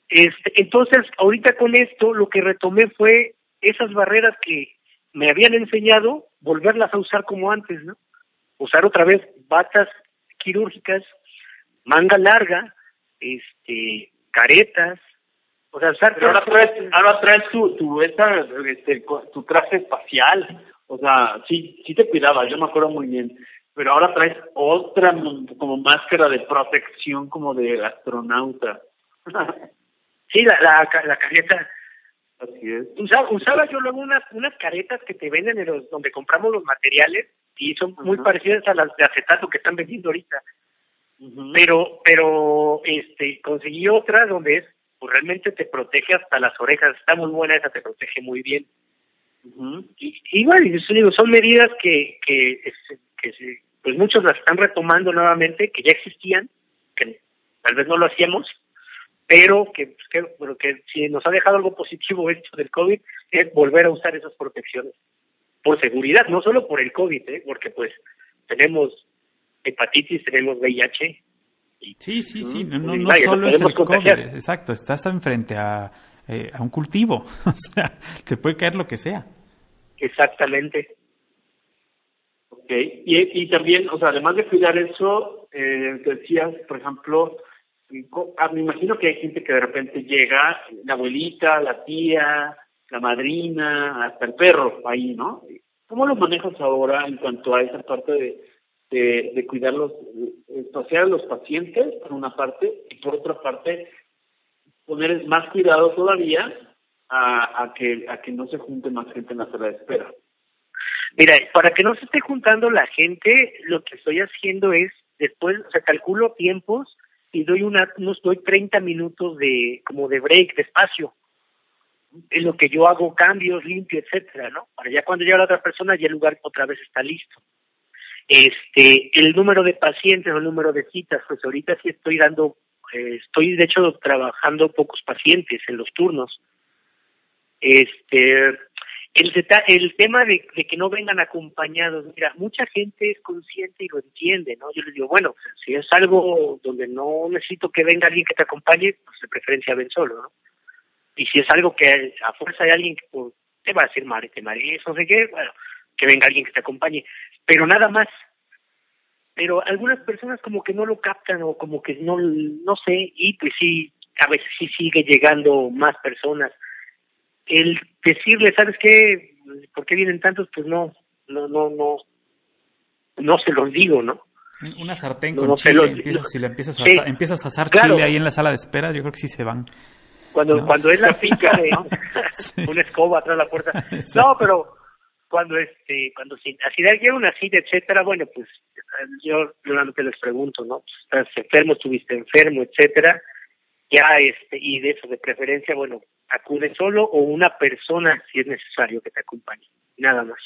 Este, entonces, ahorita con esto, lo que retomé fue esas barreras que me habían enseñado, volverlas a usar como antes, ¿no? Usar otra vez batas quirúrgicas, manga larga, este, caretas, o sea, usar ahora traes, ahora traes tu, tu, esta, este, tu traje espacial, o sea, sí, sí te cuidaba, yo me acuerdo muy bien, pero ahora traes otra como máscara de protección como de astronauta. sí, la, la, la careta Así es. Usaba, yo luego unas, unas caretas que te venden en los, donde compramos los materiales y son muy parecidas a las de acetato que están vendiendo ahorita. Pero, pero, este, conseguí otras donde es, pues realmente te protege hasta las orejas. Está muy buena esa, te protege muy bien. Y, y bueno, digo, son medidas que, que, que, pues muchos las están retomando nuevamente, que ya existían, que tal vez no lo hacíamos, pero que, pues, que, bueno, que si nos ha dejado algo positivo esto del COVID es volver a usar esas protecciones por seguridad, no solo por el COVID, ¿eh? porque pues tenemos hepatitis, tenemos VIH, sí, sí, sí, no, no, solo es el COVID, exacto, estás enfrente a, eh, a un cultivo, o sea, te puede caer lo que sea. Exactamente. Ok, y, y también, o sea, además de cuidar eso, eh, decías, por ejemplo, ah, me imagino que hay gente que de repente llega, la abuelita, la tía, la madrina, hasta el perro ahí, ¿no? ¿Cómo lo manejas ahora en cuanto a esa parte de, de, de los, pasear a los pacientes, por una parte, y por otra parte, poner más cuidado todavía a, a, que, a que no se junte más gente en la sala de espera? Mira, para que no se esté juntando la gente, lo que estoy haciendo es, después, o sea, calculo tiempos y doy una, unos doy 30 minutos de, como de break, de espacio. En lo que yo hago cambios, limpio, etcétera, ¿no? Para ya cuando llega la otra persona, ya el lugar otra vez está listo. Este, el número de pacientes o el número de citas, pues ahorita sí estoy dando, eh, estoy de hecho trabajando pocos pacientes en los turnos. Este, el, tema de, que no vengan acompañados, mira, mucha gente es consciente y lo entiende, ¿no? Yo les digo, bueno, si es algo donde no necesito que venga alguien que te acompañe, pues de preferencia ven solo, ¿no? Y si es algo que a fuerza hay alguien que te va a decir madre, te madre, no sé qué, bueno, que venga alguien que te acompañe, pero nada más. Pero algunas personas como que no lo captan o como que no, no sé, y pues sí, a veces sí sigue llegando más personas el decirle, ¿sabes qué? ¿Por qué vienen tantos? Pues no, no, no, no, no se los digo, ¿no? Una sartén con chile, si le empiezas a, empiezas a asar chile ahí en la sala de espera, yo creo que sí se van. Cuando, cuando es la pica de una escoba atrás de la puerta. No, pero cuando este, cuando si, así de una cita, etcétera, bueno, pues yo realmente les pregunto, ¿no? Estás enfermo, estuviste enfermo, etcétera, ya este, y de eso de preferencia, bueno, acude solo o una persona si es necesario que te acompañe, nada más.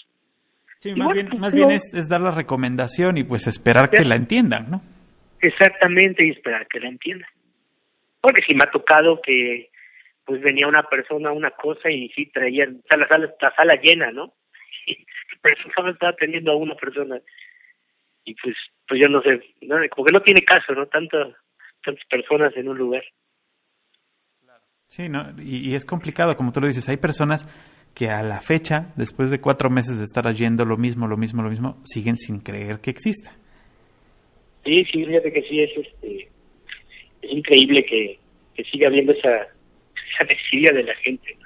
Sí, más bien, pues, más bien es, dar la recomendación y pues esperar que la entiendan, ¿no? Exactamente, y esperar que la entiendan. Porque si me ha tocado que pues venía una persona una cosa y sí traía la sala, la sala llena, ¿no? Pero solo estaba atendiendo a una persona. Y pues, pues yo no sé, ¿no? como que no tiene caso, ¿no? Tantas, tantas personas en un lugar. Sí, no, y, es complicado, como tú lo dices, hay personas que a la fecha, después de cuatro meses de estar haciendo lo mismo, lo mismo, lo mismo, siguen sin creer que exista. Sí, sí, fíjate que sí, es, este, es increíble que, que siga habiendo esa, esa desidia de la gente.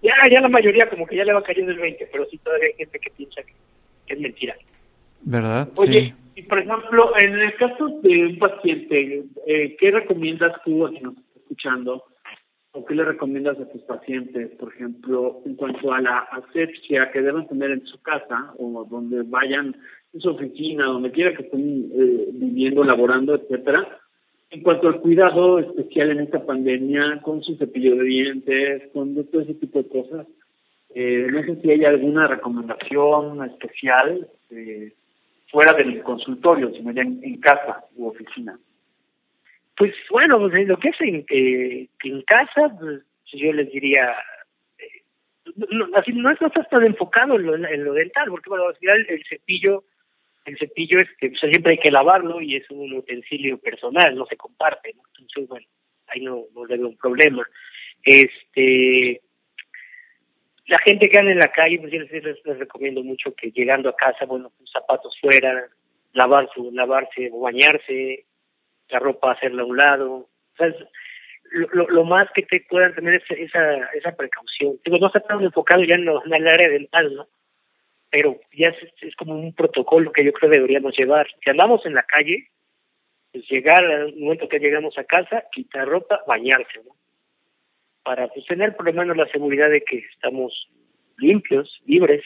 Ya, ya la mayoría como que ya le va cayendo el 20, pero sí todavía hay gente que piensa que, es mentira. ¿Verdad? Oye, y por ejemplo, en el caso de un paciente, eh, ¿qué recomiendas tú a quien nos está escuchando? ¿O qué le recomiendas a tus pacientes, por ejemplo, en cuanto a la asepsia que deben tener en su casa o donde vayan en su oficina, donde quiera que estén eh, viviendo, laborando, etcétera? En cuanto al cuidado especial en esta pandemia, con su cepillo de dientes, con todo ese tipo de cosas, eh, no sé si hay alguna recomendación especial eh, fuera del consultorio, sino ya en casa u oficina. Pues bueno, pues, lo que es en, eh, en casa, pues yo les diría, eh, no, así no, no estás tan enfocado en lo, en lo dental, porque bueno, al final el cepillo, el cepillo es que pues, siempre hay que lavarlo y es un utensilio personal, no se comparte, entonces bueno, ahí no, no debe un problema. Este, la gente que anda en la calle, pues yo les, recomiendo mucho que llegando a casa, bueno, zapatos fuera, lavar su, lavarse o bañarse, la ropa hacerla a un lado. O sea, lo, lo, más que te puedan tener es esa, esa precaución. Digo, no está tan enfocado ya en, en el área dental, ¿no? Pero ya es, es como un protocolo que yo creo deberíamos llevar. Si andamos en la calle, pues llegar al momento que llegamos a casa, quitar ropa, bañarse, ¿no? Para pues, tener por lo menos la seguridad de que estamos limpios, libres.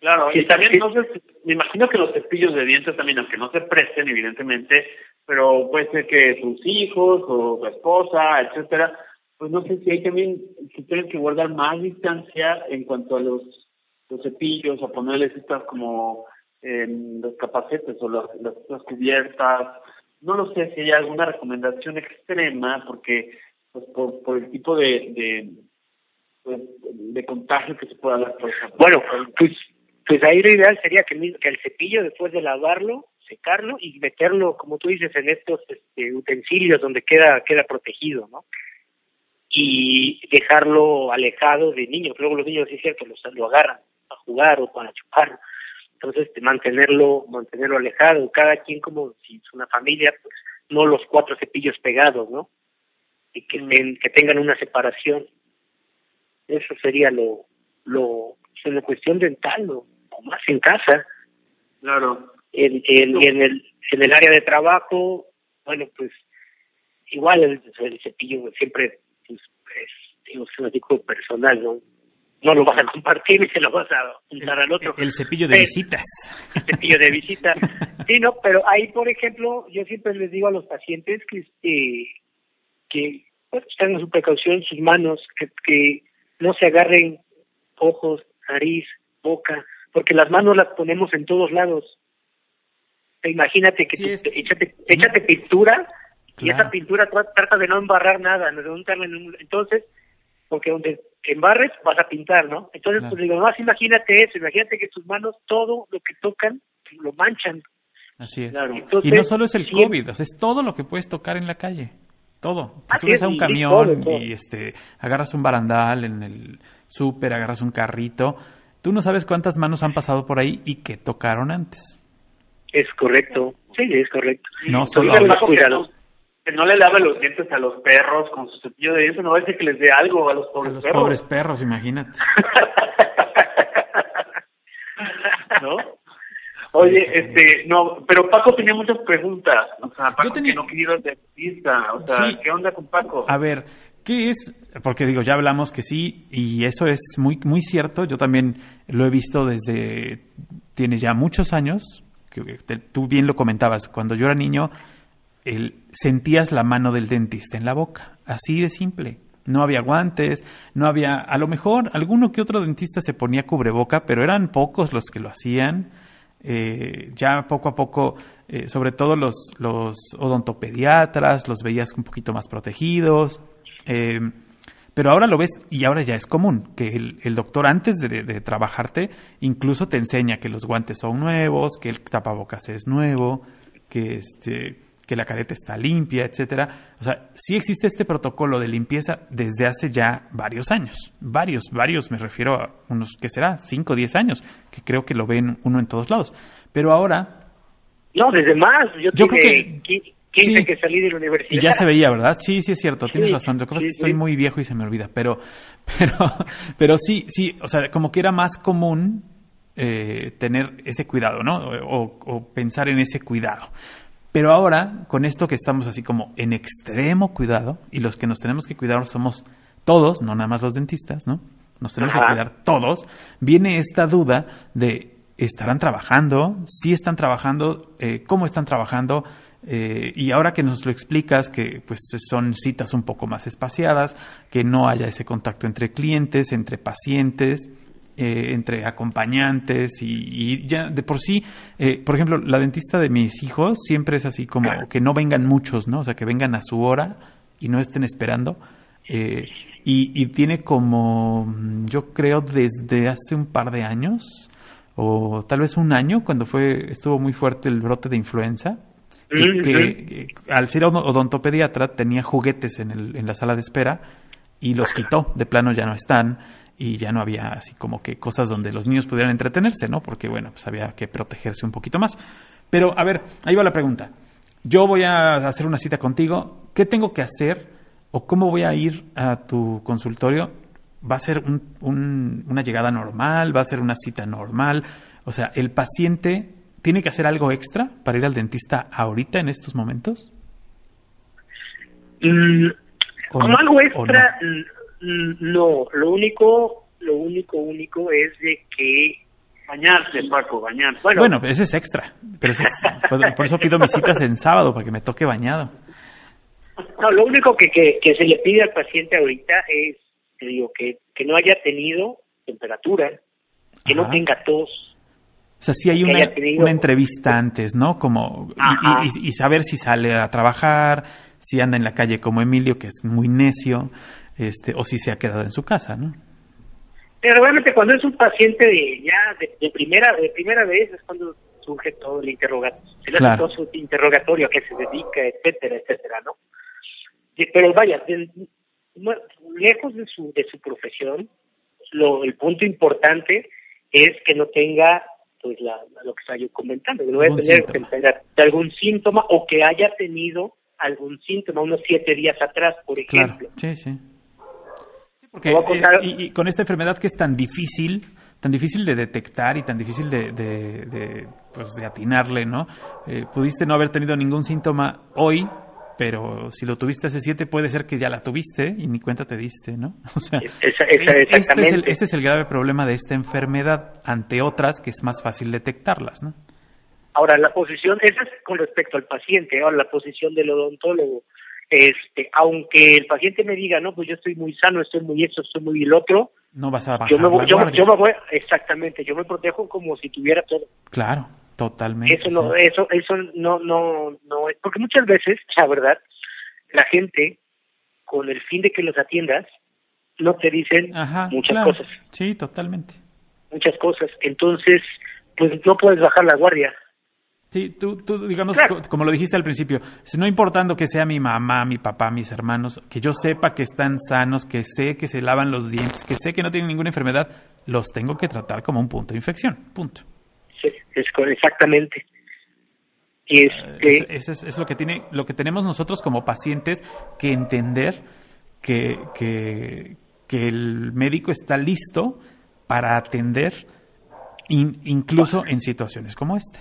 Claro, y también entonces, me imagino que los cepillos de dientes también, aunque no se presten, evidentemente, pero puede ser que sus hijos o su esposa, etcétera, pues no sé si hay también si tienen que guardar más distancia en cuanto a los, los cepillos o ponerles estas como eh, los capacetes o las, cubiertas. No lo sé si hay alguna recomendación extrema porque pues por, por el tipo de, de pues, de contagio que se pueda dar, por ejemplo. Bueno, pues pues ahí lo ideal sería que que el cepillo después de lavarlo secarlo y meterlo, como tú dices, en estos este, utensilios donde queda queda protegido, ¿no? Y dejarlo alejado de niños. Luego los niños, sí es cierto, lo agarran a jugar o para chupar. Entonces, este, mantenerlo mantenerlo alejado. Cada quien, como si es una familia, pues no los cuatro cepillos pegados, ¿no? Y que, que tengan una separación. Eso sería lo, lo, en la cuestión dental, o más en casa. Claro. En, en, en el, en el área de trabajo, bueno, pues igual el, el cepillo siempre pues, es, es un artículo personal, ¿no? No lo vas a compartir y se lo vas a juntar al otro. El cepillo de visitas. El cepillo de visitas. sí, no, pero ahí, por ejemplo, yo siempre les digo a los pacientes que, este, que pues, tengan su precaución sus manos, que, que no se agarren ojos, nariz, boca, porque las manos las ponemos en todos lados. Imagínate que tú, échate, échate pintura y esa pintura trata de no embarrar nada, no en entonces, porque donde embarres vas a pintar, ¿no? Entonces, pues digo, más imagínate eso, imagínate que tus manos todo lo que tocan lo manchan. Así es. y no solo es el COVID, es todo lo que puedes tocar en la calle. Todo. Te subes a un camión y este agarras un barandal en el súper, agarras un carrito. Tú no sabes cuántas manos han pasado por ahí y que tocaron antes. Es correcto. Sí, es correcto. No solo que no le lave los dientes a los perros con su cepillo de dientes, no va a decir que les dé algo a los pobres a los perros. pobres perros, imagínate. ¿No? Oye, este, no, pero Paco tenía muchas preguntas. O sea, Paco que no quiero ir dentista. O sea, ¿qué onda con Paco? A ver, ¿qué es? Porque digo, ya hablamos que sí, y eso es muy, muy cierto. Yo también lo he visto desde, tiene ya muchos años, que tú bien lo comentabas, cuando yo era niño, el, sentías la mano del dentista en la boca, así de simple. No había guantes, no había, a lo mejor alguno que otro dentista se ponía cubreboca, pero eran pocos los que lo hacían eh, ya poco a poco, eh, sobre todo los, los odontopediatras, los veías un poquito más protegidos. Eh, pero ahora lo ves y ahora ya es común que el, doctor antes de, de, trabajarte incluso te enseña que los guantes son nuevos, que el tapabocas es nuevo, que este que la careta está limpia, etcétera. O sea, sí existe este protocolo de limpieza desde hace ya varios años. Varios, varios, me refiero a unos, ¿qué será? Cinco o diez años, que creo que lo ven uno en todos lados. Pero ahora... No, desde más. Yo, creo que... 15 que salí de la universidad. Y ya se veía, ¿verdad? Sí, sí es cierto, tienes razón. Yo creo que estoy muy viejo y se me olvida, pero, pero, pero sí, sí, o sea, como que era más común eh, tener ese cuidado, ¿no? o, pensar en ese cuidado. Pero ahora, con esto que estamos así como en extremo cuidado, y los que nos tenemos que cuidar somos todos, no nada más los dentistas, ¿no? Nos tenemos que cuidar todos, viene esta duda de, ¿estarán trabajando? ¿Sí están trabajando? Eh, ¿Cómo están trabajando? Eh, y ahora que nos lo explicas, que pues son citas un poco más espaciadas, que no haya ese contacto entre clientes, entre pacientes, eh, entre acompañantes y, ya de por sí, eh, por ejemplo, la dentista de mis hijos siempre es así como que no vengan muchos, ¿no? O sea, que vengan a su hora y no estén esperando. Eh, y, tiene como, yo creo, desde hace un par de años, o tal vez un año, cuando fue estuvo muy fuerte el brote de influenza, que, al ser odontopediatra tenía juguetes en, el, en la sala de espera y los quitó, de plano ya no están y ya no había así como que cosas donde los niños pudieran entretenerse, ¿no? Porque bueno, pues había que protegerse un poquito más. Pero a ver, ahí va la pregunta. Yo voy a hacer una cita contigo, ¿qué tengo que hacer o cómo voy a ir a tu consultorio? ¿Va a ser una llegada normal? ¿Va a ser una cita normal? O sea, ¿el paciente tiene que hacer algo extra para ir al dentista ahorita en estos momentos? Mm, como algo extra, no, lo único, lo único, único es de que bañarse, Paco, bañarse. Bueno, bueno eso es extra, pero por, eso pido mis citas en sábado para que me toque bañado. No, lo único que, que, se le pide al paciente ahorita es, te digo, que, que no haya tenido temperatura, que no tenga tos. O sea, sí hay una, una entrevista antes, ¿no? Como, y, y, saber si sale a trabajar, si anda en la calle como Emilio, que es muy necio, este, o si se ha quedado en su casa, ¿no? Pero realmente cuando es un paciente de, ya de, primera de primera vez es cuando surge todo el interrogatorio, se le hace todo su interrogatorio a qué se dedica, etcétera, etcétera, ¿no? pero vaya, lejos de su, de su profesión, lo, el punto importante es que no tenga pues la, lo que estaba yo comentando, que no vaya a tener algún síntoma o que haya tenido algún síntoma unos siete días atrás, por ejemplo. Sí, sí. porque, eh, y, con esta enfermedad que es tan difícil, tan difícil de detectar y tan difícil de, de, pues de atinarle, ¿no? Eh, pudiste no haber tenido ningún síntoma hoy, pero si lo tuviste hace siete puede ser que ya la tuviste y ni cuenta te diste, ¿no? O sea, este, es el, este es el grave problema de esta enfermedad ante otras que es más fácil detectarlas, ¿no? Ahora, la posición, esa es con respecto al paciente, ahora la posición del odontólogo, este, aunque el paciente me diga, no, pues yo estoy muy sano, estoy muy esto, estoy muy el otro, no vas a bajar yo me, yo, yo me voy, exactamente, yo me protejo como si tuviera todo. Claro. Totalmente. Eso no, eso, eso no, no, no, porque muchas veces, la verdad, la gente, con el fin de que los atiendas, no te dicen muchas cosas. Sí, totalmente. Muchas cosas. Entonces, pues no puedes bajar la guardia. Sí, tú, tú digamos, como lo dijiste al principio, no importando que sea mi mamá, mi papá, mis hermanos, que yo sepa que están sanos, que sé que se lavan los dientes, que sé que no tienen ninguna enfermedad, los tengo que tratar como un punto de infección, punto es exactamente. Y este, eso, es, lo que tiene, lo que tenemos nosotros como pacientes que entender que, que, el médico está listo para atender incluso en situaciones como esta.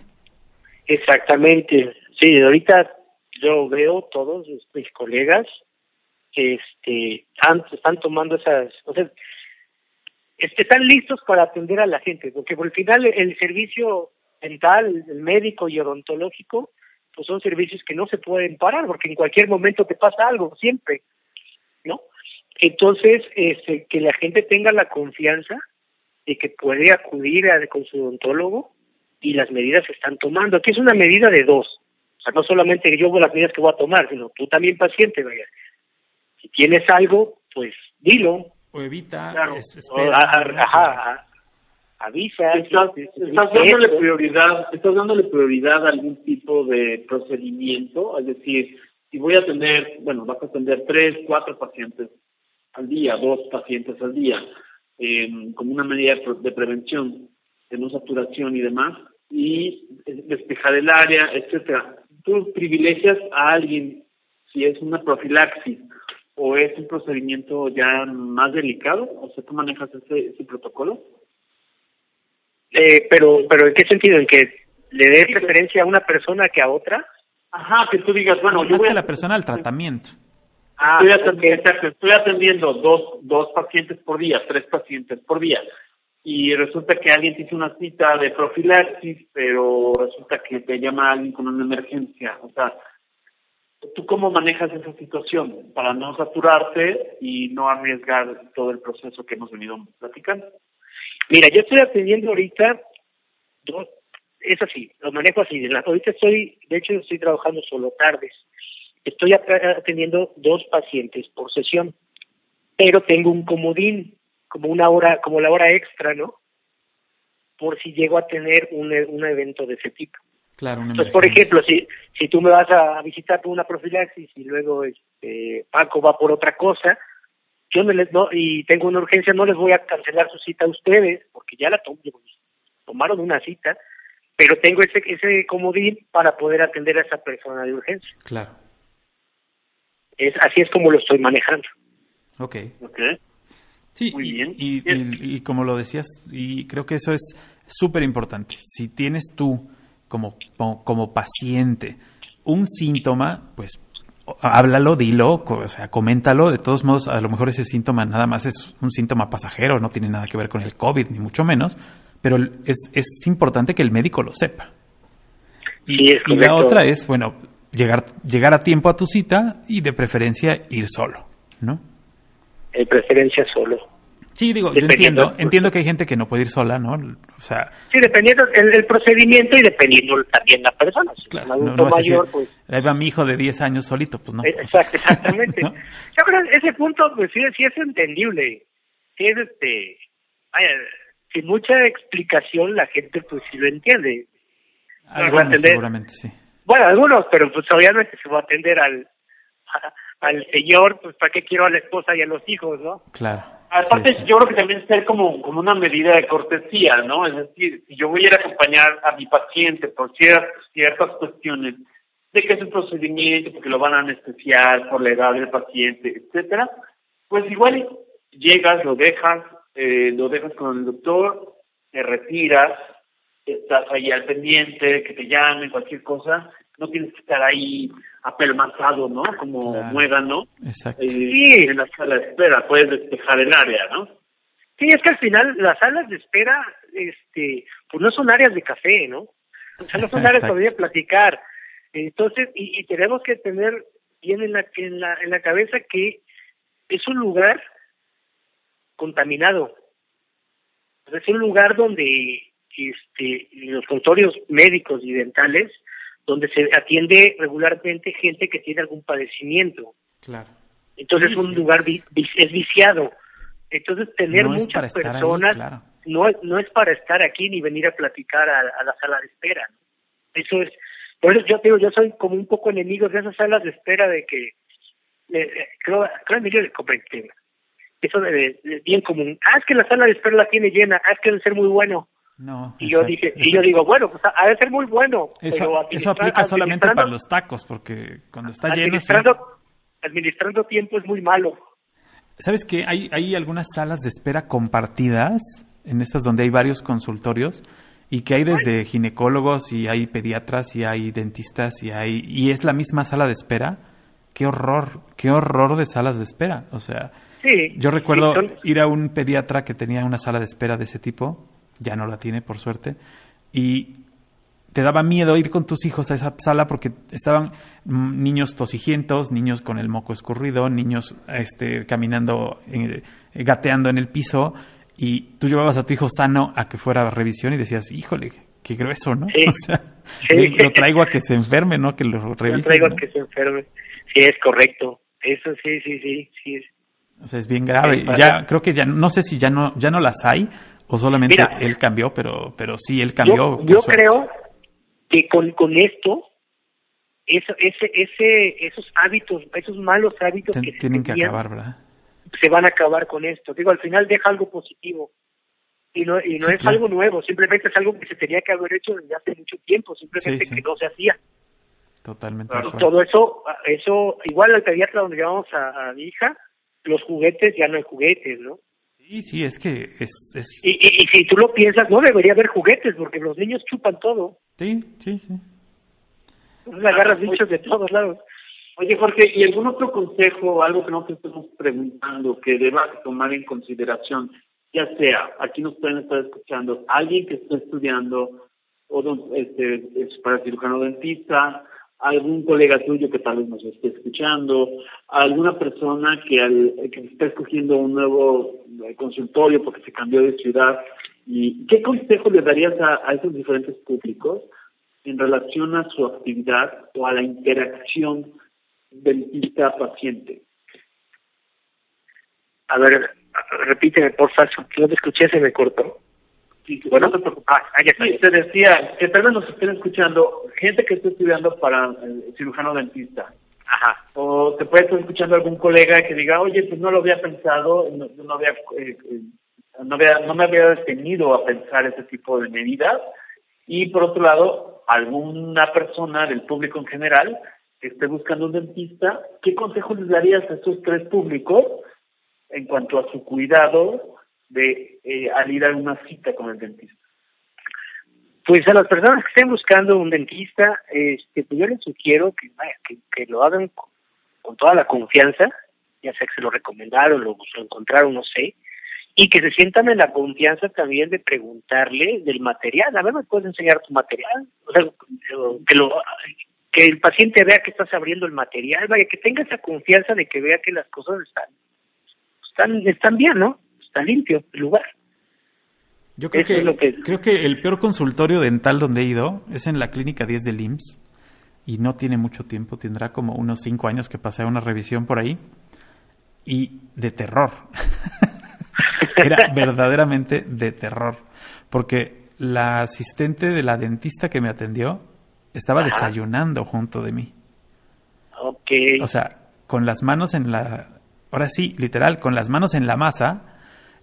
Exactamente. Sí, ahorita yo veo todos mis colegas que este, están, están tomando esas, o sea, están listos para atender a la gente, porque por el final el servicio dental, el médico y odontológico, pues son servicios que no se pueden parar, porque en cualquier momento te pasa algo, siempre, ¿no? Entonces, este, que la gente tenga la confianza de que puede acudir a, con su odontólogo y las medidas se están tomando. Aquí es una medida de dos. O sea, no solamente yo las medidas que voy a tomar, sino tú también paciente, vaya. Si tienes algo, pues dilo, o evita, ajá, avisa. Estás, dándole prioridad, estás dándole prioridad a algún tipo de procedimiento, es decir, si voy a tener, bueno, vas a atender tres, cuatro pacientes al día, dos pacientes al día, eh, como una medida de prevención de no saturación y demás, y despejar el área, etcétera. Tú privilegias a alguien si es una profilaxis o es un procedimiento ya más delicado? O sea, ¿tú manejas ese, protocolo? Eh, pero, pero ¿en qué sentido? ¿En que le dé preferencia a una persona que a otra? Ajá, que tú digas, bueno, yo voy a la persona al tratamiento. Ah, estoy, atendiendo, estoy atendiendo dos, dos pacientes por día, tres pacientes por día, y resulta que alguien te hizo una cita de profilaxis, pero resulta que te llama alguien con una emergencia. O sea, ¿Tú cómo manejas esa situación para no saturarte y no arriesgar todo el proceso que hemos venido platicando? Mira, yo estoy atendiendo ahorita, dos, es así, lo manejo así. Ahorita estoy, de hecho, estoy trabajando solo tardes. Estoy atendiendo dos pacientes por sesión, pero tengo un comodín, como una hora, como la hora extra, ¿no? Por si llego a tener un, un evento de ese tipo. Entonces, por ejemplo, si, si tú me vas a visitar por una profilaxis y luego este, Paco va por otra cosa, yo no les no, y tengo una urgencia, no les voy a cancelar su cita a ustedes, porque ya la tomaron una cita, pero tengo ese, ese comodín para poder atender a esa persona de urgencia. Claro. Es, así es como lo estoy manejando. Ok. okay. Sí, Muy bien. Y, y, como lo decías, y creo que eso es súper importante. Si tienes tú como, como, paciente un síntoma, pues háblalo, dilo, o sea, coméntalo. De todos modos, a lo mejor ese síntoma nada más es un síntoma pasajero, no tiene nada que ver con el COVID, ni mucho menos, pero es, es importante que el médico lo sepa. Y, y la otra es, bueno, llegar, llegar a tiempo a tu cita y de preferencia ir solo, ¿no? De preferencia solo. Sí, digo, yo entiendo, entiendo que hay gente que no puede ir sola, ¿no? O sea... Sí, dependiendo del procedimiento y dependiendo también la persona. Si claro, un adulto mayor, pues... Ahí va mi hijo de 10 años solito, pues no. Exacto, exactamente. Yo creo que ese punto, pues sí, sí es entendible. Sí es este... Vaya, sin mucha explicación la gente pues sí lo entiende. Algunos, seguramente, sí. Bueno, algunos, pero pues obviamente se va a atender al, al señor, pues ¿para qué quiero a la esposa y a los hijos, no? Claro. Aparte, yo creo que también ser como, como una medida de cortesía, ¿no? Es decir, si yo voy a ir a acompañar a mi paciente por ciertas, ciertas cuestiones, de que es un procedimiento, porque lo van a anestesiar por la edad del paciente, etcétera, pues igual llegas, lo dejas, eh, lo dejas con el doctor, te retiras, estás ahí al pendiente, que te llamen, cualquier cosa, no tienes que estar ahí apelmazado, ¿no? Como claro. ¿no? Exacto. Eh, sí. En la sala de espera, puedes despejar el área, ¿no? Sí, es que al final las salas de espera, este, pues no son áreas de café, ¿no? O sea, no son áreas para platicar. Entonces, y, y, tenemos que tener bien en la, en la, en la cabeza que es un lugar contaminado. Es un lugar donde este, los consultorios médicos y dentales, donde se atiende regularmente gente que tiene algún padecimiento. Claro. Entonces es un lugar es viciado. Entonces tener muchas personas no, no es para estar aquí ni venir a platicar a, la sala de espera. Eso es, por eso yo digo, yo soy como un poco enemigo de esas salas de espera de que eh, eh creo, creo Emilio le comenté eso de, bien común. Ah, es que la sala de espera la tiene llena, ah, es que debe ser muy bueno. No, y yo dije, y yo digo, bueno, pues ha de ser muy bueno. Eso, eso aplica solamente para los tacos, porque cuando está lleno. Administrando tiempo es muy malo. ¿Sabes que hay, hay algunas salas de espera compartidas, en estas donde hay varios consultorios, y que hay desde ginecólogos, y hay pediatras, y hay dentistas, y hay. y es la misma sala de espera? Qué horror, qué horror de salas de espera. O sea, sí, yo recuerdo ir a un pediatra que tenía una sala de espera de ese tipo ya no la tiene por suerte, y te daba miedo ir con tus hijos a esa sala porque estaban niños tosigientos, niños con el moco escurrido, niños este, caminando, eh, gateando en el piso, y tú llevabas a tu hijo sano a que fuera a revisión y decías, híjole, qué grueso, ¿no? O sea, lo traigo a que se enferme, ¿no? Que lo revise. Lo traigo a que se enferme. Sí, es correcto. Eso sí, sí, sí, sí. O sea, es bien grave. ya creo que ya no sé si ya no ya no las hay, o solamente él cambió, pero, pero sí, él cambió. Yo, creo que con, con esto, eso, ese, ese, esos hábitos, esos malos hábitos que tienen que acabar, ¿verdad? Se van a acabar con esto. Digo, al final deja algo positivo. Y no, y no es algo nuevo, simplemente es algo que se tenía que haber hecho desde hace mucho tiempo, simplemente que no se hacía. Totalmente. Todo eso, eso, igual al pediatra donde llevamos a, a mi hija, los juguetes ya no hay juguetes, ¿no? Sí, sí, es que es... es... Y, si tú lo piensas, no debería haber juguetes, porque los niños chupan todo. Sí, sí, sí. Entonces agarras bichos de todos lados. Oye, Jorge, ¿y algún otro consejo, algo que no te estemos preguntando, que debas tomar en consideración? Ya sea, aquí nos pueden estar escuchando, alguien que está estudiando, o este, es para cirujano dentista, algún colega tuyo que tal vez nos esté escuchando, alguna persona que, al, que está escogiendo un nuevo eh, consultorio porque se cambió de ciudad. ¿Y qué consejo le darías a, esos diferentes públicos en relación a su actividad o a la interacción dentista-paciente? A ver, repíteme, por favor, no te escuché, se me cortó. Bueno, no te preocupes. Ah, sí, te decía que tal vez nos estén escuchando gente que está estudiando para el cirujano dentista. Ajá. O te puede estar escuchando algún colega que diga, oye, pues no lo había pensado, no, no había, eh, eh, no había, no me había detenido a pensar ese tipo de medidas. Y por otro lado, alguna persona del público en general que esté buscando un dentista, ¿qué consejo les darías a estos tres públicos en cuanto a su cuidado de eh, al ir a una cita con el dentista? Pues a las personas que estén buscando un dentista, este, pues yo les sugiero que, que, que lo hagan con, toda la confianza, ya sea que se lo recomendaron, lo, encontraron, no sé, y que se sientan en la confianza también de preguntarle del material. A ver, ¿me puedes enseñar tu material? O sea, que, lo, que el paciente vea que estás abriendo el material, vaya, que tenga esa confianza de que vea que las cosas están, están, están bien, ¿no? Está limpio el lugar. Yo creo que, creo que el peor consultorio dental donde he ido es en la clínica 10 del IMSS y no tiene mucho tiempo, tendrá como unos 5 años que pasé a una revisión por ahí y de terror. Era verdaderamente de terror, porque la asistente de la dentista que me atendió estaba desayunando junto de mí. Ok. O sea, con las manos en la... Ahora sí, literal, con las manos en la masa,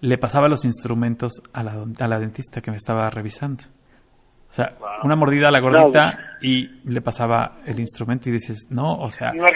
le pasaba los instrumentos a la, a la dentista que me estaba revisando. O sea, una mordida a la gordita y le pasaba el instrumento y dices, no, o sea... Iba,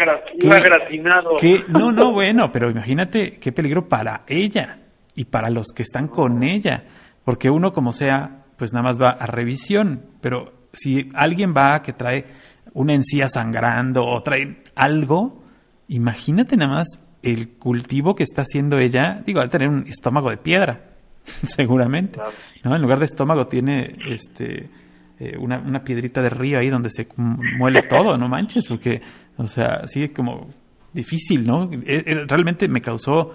gratinado. No, no, bueno, pero imagínate qué peligro para ella y para los que están con ella. Porque uno, como sea, pues nada más va a revisión. Pero si alguien va que trae una encía sangrando o trae algo, imagínate nada más el cultivo que está haciendo ella. Digo, va a tener un estómago de piedra, seguramente. ¿no? En lugar de estómago tiene este eh, una, una, piedrita de río ahí donde se muele todo, no manches, porque, o sea, sí, como difícil, ¿no? Eh, eh, realmente me causó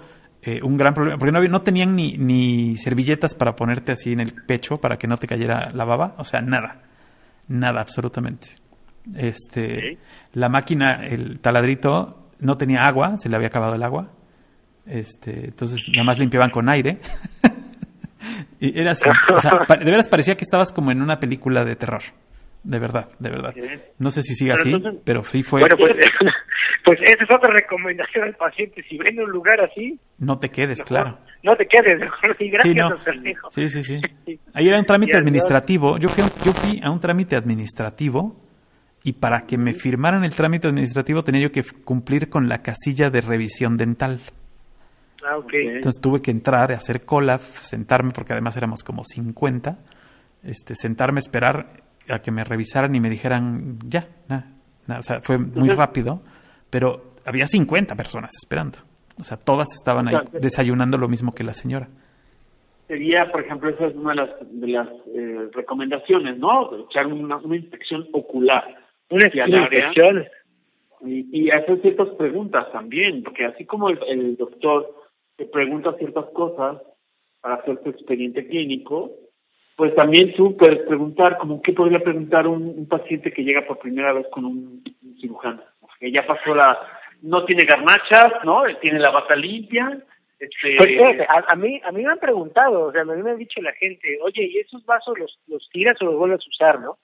un gran problema, porque no, no tenían ni, ni servilletas para ponerte así en el pecho para que no te cayera la baba, o sea, nada, nada, absolutamente. Este, La máquina, el taladrito, no tenía agua, se le había acabado el agua, este, entonces nada más limpiaban con aire. Y era así, de veras parecía que estabas como en una película de terror. De verdad, de verdad. No sé si sigue así, pero sí fue. Bueno, pues, pues, esa es otra recomendación al paciente. Si ven un lugar así. No te quedes, claro. No te quedes, mejor. gracias, sí, sí, sí, sí. Ahí era un trámite administrativo. Yo fui, yo fui a un trámite administrativo y para que me firmaran el trámite administrativo tenía yo que cumplir con la casilla de revisión dental. Ah, Entonces tuve que entrar, hacer cola, sentarme, porque además éramos como 50, este, sentarme, esperar a que me revisaran y me dijeran, ya, nada, o sea, fue muy rápido, pero había 50 personas esperando. O sea, todas estaban ahí desayunando lo mismo que la señora. Sería, por ejemplo, esa es una de las, de las eh, recomendaciones, ¿no? Echar una, inspección ocular. Una inspección. Y, y, hacer ciertas preguntas también, porque así como el doctor te pregunta ciertas cosas para hacer tu expediente clínico, pues también tú puedes preguntar, como qué podría preguntar un, paciente que llega por primera vez con un, cirujano, que ya pasó la, no tiene garnachas, ¿no? Tiene la bata limpia. Este... Pues, a, mí a mí me han preguntado, o sea, a mí me han dicho la gente, oye, ¿y esos vasos los, los tiras o los vuelves a usar, no?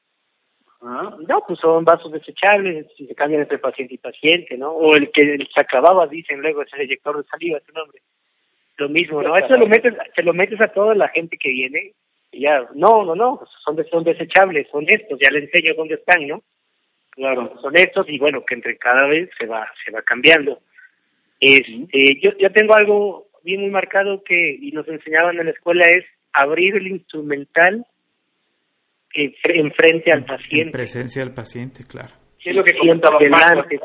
Ah. No, pues son vasos desechables, si se cambian entre paciente y paciente, ¿no? O el que se acababa, dicen luego, es el eyector de saliva, ese nombre lo mismo, ¿no? Eso lo metes, se lo metes a toda la gente que viene y ya, no, no, no, son, son desechables, son estos, ya le enseño dónde están, ¿no? Claro, son estos y bueno, que entre cada vez se va, se va cambiando. Este, yo, yo tengo algo bien muy marcado que, y nos enseñaban en la escuela, es abrir el instrumental en, frente al paciente. En presencia del paciente, claro. es lo que comentaba delante.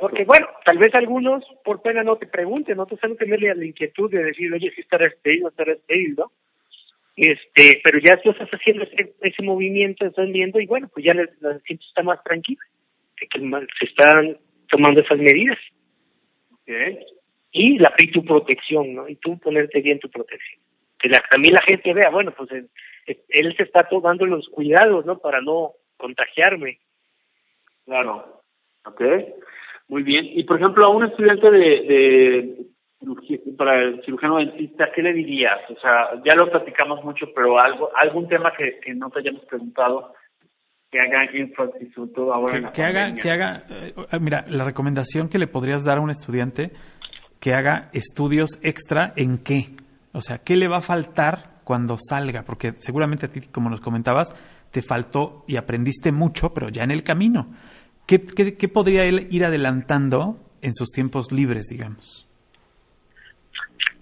Porque bueno, tal vez algunos por pena no te pregunten, no te saben tenerle la inquietud de decir, oye, si estará despedido, estará despedido, este, pero ya tú estás haciendo ese, ese movimiento, estás viendo y bueno, pues ya la, gente está más tranquila, de que se están tomando esas medidas. Y la y tu protección, ¿no? Y tú ponerte bien tu protección. Que la, también la gente vea, bueno, pues él se está tomando los cuidados, ¿no? Para no contagiarme. Claro. Ok. Muy bien. Y por ejemplo, a un estudiante de, de para el cirujano dentista, ¿qué le dirías? O sea, ya lo platicamos mucho, pero algo, algún tema que, que no te hayamos preguntado que haga énfasis sobre todo ahora. Que, haga, que haga, eh, mira, la recomendación que le podrías dar a un estudiante que haga estudios extra en qué, o sea, qué le va a faltar cuando salga, porque seguramente a ti, como nos comentabas, te faltó y aprendiste mucho, pero ya en el camino. ¿Qué, qué, podría él ir adelantando en sus tiempos libres, digamos?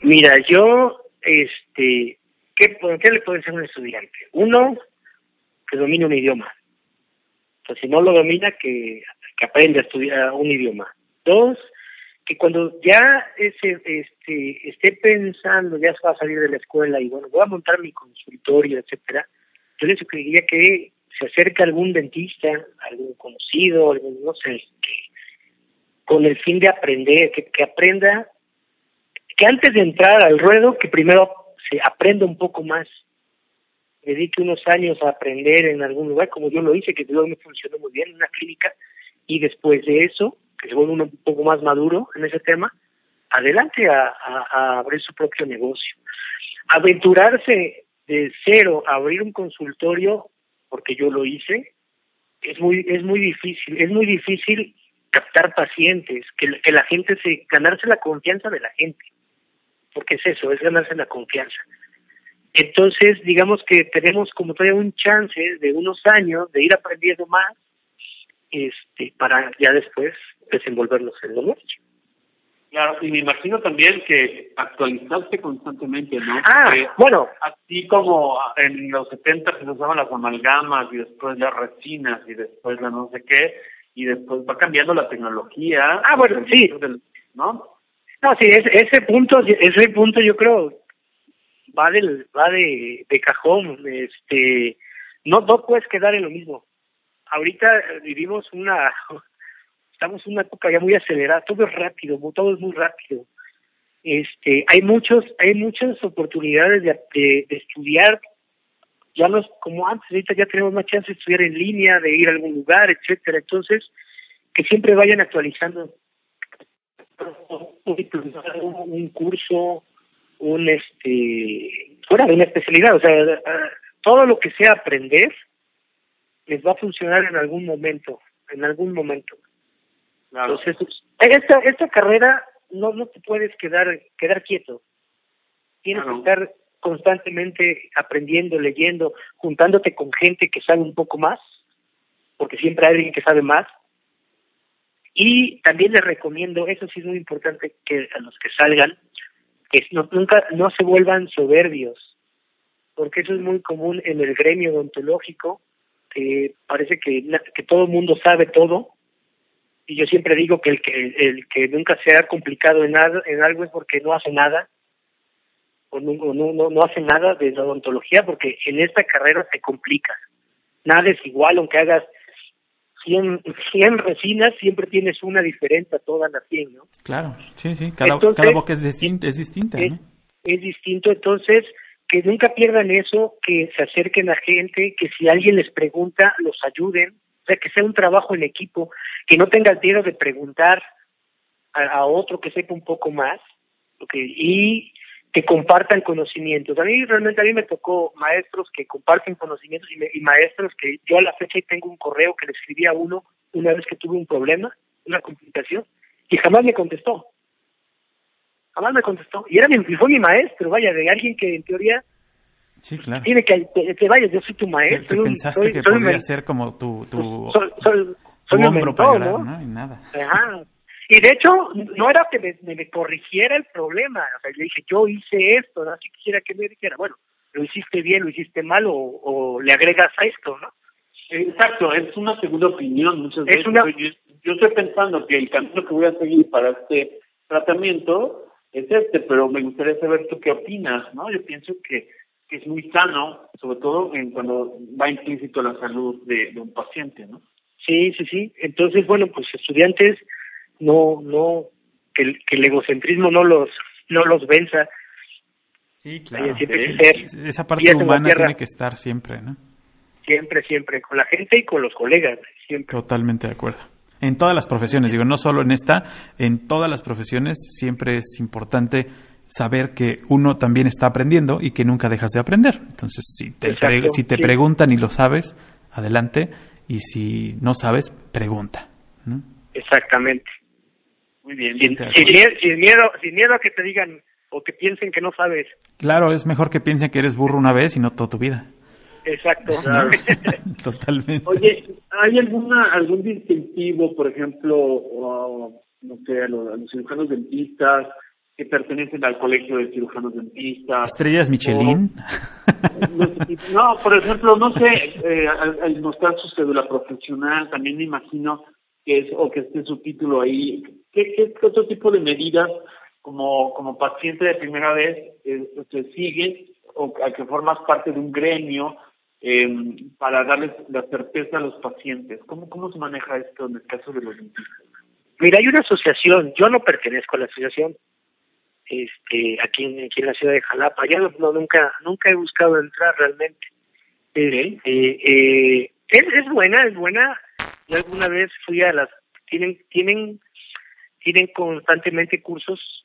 Mira, yo, este, ¿qué, ¿qué le puede ser un estudiante? Uno, que domine un idioma. O si no lo domina, que, que aprenda a estudiar un idioma. Dos, que cuando ya ese, este, esté pensando, ya se va a salir de la escuela y bueno, voy a montar mi consultorio, etcétera, yo le sugeriría que se acerca algún dentista, algún conocido, algún, no sé, que, con el fin de aprender, que, que aprenda, que antes de entrar al ruedo, que primero se aprenda un poco más, dedique unos años a aprender en algún lugar, como yo lo hice, que luego me funcionó muy bien en una clínica, y después de eso, que se vuelve un poco más maduro en ese tema, adelante a, a abrir su propio negocio. Aventurarse de cero a abrir un consultorio, porque yo lo hice, es muy es muy difícil, es muy difícil captar pacientes, que, que la gente se ganarse la confianza de la gente, porque es eso, es ganarse la confianza. Entonces, digamos que tenemos como todavía un chance de unos años de ir aprendiendo más este para ya después desenvolvernos en lo nuestro. Claro, y me imagino también que actualizarse constantemente, ¿no? Ah, bueno. Así como en los 70 se usaban las amalgamas y después las resinas y después la no sé qué, y después va cambiando la tecnología. Ah, bueno, sí. ¿No? No, sí, ese, ese punto, ese punto yo creo va del, va de, de cajón, este, no, no puedes quedar en lo mismo. Ahorita vivimos una estamos en una época ya muy acelerada, todo es rápido, todo es muy rápido. Este, hay muchos, hay muchas oportunidades de, de, estudiar, ya no como antes, ahorita ya tenemos más chance de estudiar en línea, de ir a algún lugar, etcétera. Entonces, que siempre vayan actualizando un curso, un este, fuera de una especialidad, o sea, todo lo que sea aprender les va a funcionar en algún momento, en algún momento. Entonces, esta, esta carrera no, no te puedes quedar, quedar quieto. Tienes que estar constantemente aprendiendo, leyendo, juntándote con gente que sabe un poco más, porque siempre hay alguien que sabe más. Y también les recomiendo, eso sí es muy importante que a los que salgan, que no, nunca no se vuelvan soberbios, porque eso es muy común en el gremio odontológico, que parece que, que todo el mundo sabe todo y yo siempre digo que el que el que nunca se ha complicado en nada en algo es porque no hace nada o no no no, hace nada de la odontología porque en esta carrera se complica nada es igual aunque hagas 100, 100 resinas siempre tienes una diferente a todas las 100 ¿no? claro sí sí cada, cada boca es distinta es distinta es, es distinto entonces que nunca pierdan eso que se acerquen a gente que si alguien les pregunta los ayuden o sea, que sea un trabajo en equipo, que no tengas miedo de preguntar a, otro que sepa un poco más, y que compartan conocimientos. A mí realmente a mí me tocó maestros que comparten conocimientos y, maestros que yo a la fecha tengo un correo que le escribí a uno una vez que tuve un problema, una complicación, y jamás me contestó. Jamás me contestó. Y era mi, fue mi maestro, vaya, de alguien que en teoría Sí, claro. Tiene que, te, vayas, yo soy tu maestro. Que, pensaste que podría ser como tu, tu, soy, soy, hombro para llorar, ¿no? Y nada. Ajá. Y de hecho, no era que me, me, corrigiera el problema. O sea, le dije, yo hice esto, ¿no? Si quisiera que me dijera, bueno, lo hiciste bien, lo hiciste mal, o, o le agregas a esto, ¿no? Exacto, es una segunda opinión muchas veces. Yo, yo, estoy pensando que el camino que voy a seguir para este tratamiento es este, pero me gustaría saber tú qué opinas, ¿no? Yo pienso que que es muy sano, sobre todo en cuando va implícito la salud de, un paciente, ¿no? Sí, sí, sí. Entonces, bueno, pues estudiantes, no, no, que el, que el egocentrismo no los, no los venza. Sí, claro. esa parte humana tiene que estar siempre, ¿no? Siempre, siempre, con la gente y con los colegas, siempre. Totalmente de acuerdo. En todas las profesiones, digo, no solo en esta, en todas las profesiones siempre es importante saber que uno también está aprendiendo y que nunca dejas de aprender. Entonces, si te, si te preguntan y lo sabes, adelante, y si no sabes, pregunta. Exactamente. Muy bien. Sin, miedo, sin miedo a que te digan o que piensen que no sabes. Claro, es mejor que piensen que eres burro una vez y no toda tu vida. Exacto. Totalmente. Oye, ¿hay alguna algún distintivo, por ejemplo, no sé, a los, a los cirujanos dentistas, que pertenecen al colegio de cirujanos dentistas. ¿Estrellas Michelin? no, por ejemplo, no sé, eh, al, mostrar su cédula profesional, también me imagino que es, o que esté su título ahí. ¿Qué, qué, otro tipo de medidas como, como paciente de primera vez eh, se sigue o a que formas parte de un gremio eh, para darles la certeza a los pacientes? ¿Cómo, ¿Cómo se maneja esto en el caso de los dentistas? Mira, hay una asociación, yo no pertenezco a la asociación, este aquí en, aquí en la ciudad de Jalapa ya no, nunca nunca he buscado entrar realmente eh, eh, es, es buena es buena yo alguna vez fui a las tienen tienen tienen constantemente cursos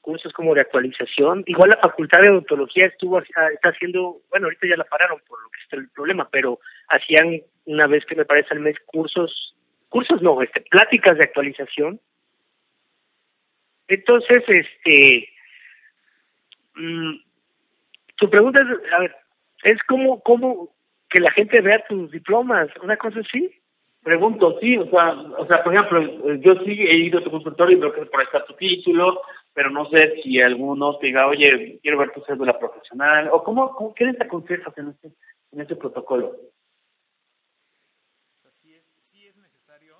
cursos como de actualización. Igual la Facultad de Odontología estuvo está haciendo, bueno, ahorita ya la pararon por lo que está el problema, pero hacían una vez que me parece al mes cursos, cursos no, este, pláticas de actualización. Entonces, este, mm, tu pregunta es, a ver, es como, como que la gente vea tus diplomas, una cosa así. Pregunto, sí, o sea, o sea, por ejemplo, yo sí he ido a tu consultorio y veo que por ahí está tu título, pero no sé si alguno te diga, oye, quiero ver tu cédula profesional, o cómo, cómo ¿qué te aconsejas en este, en este protocolo? Sí es, sí es necesario.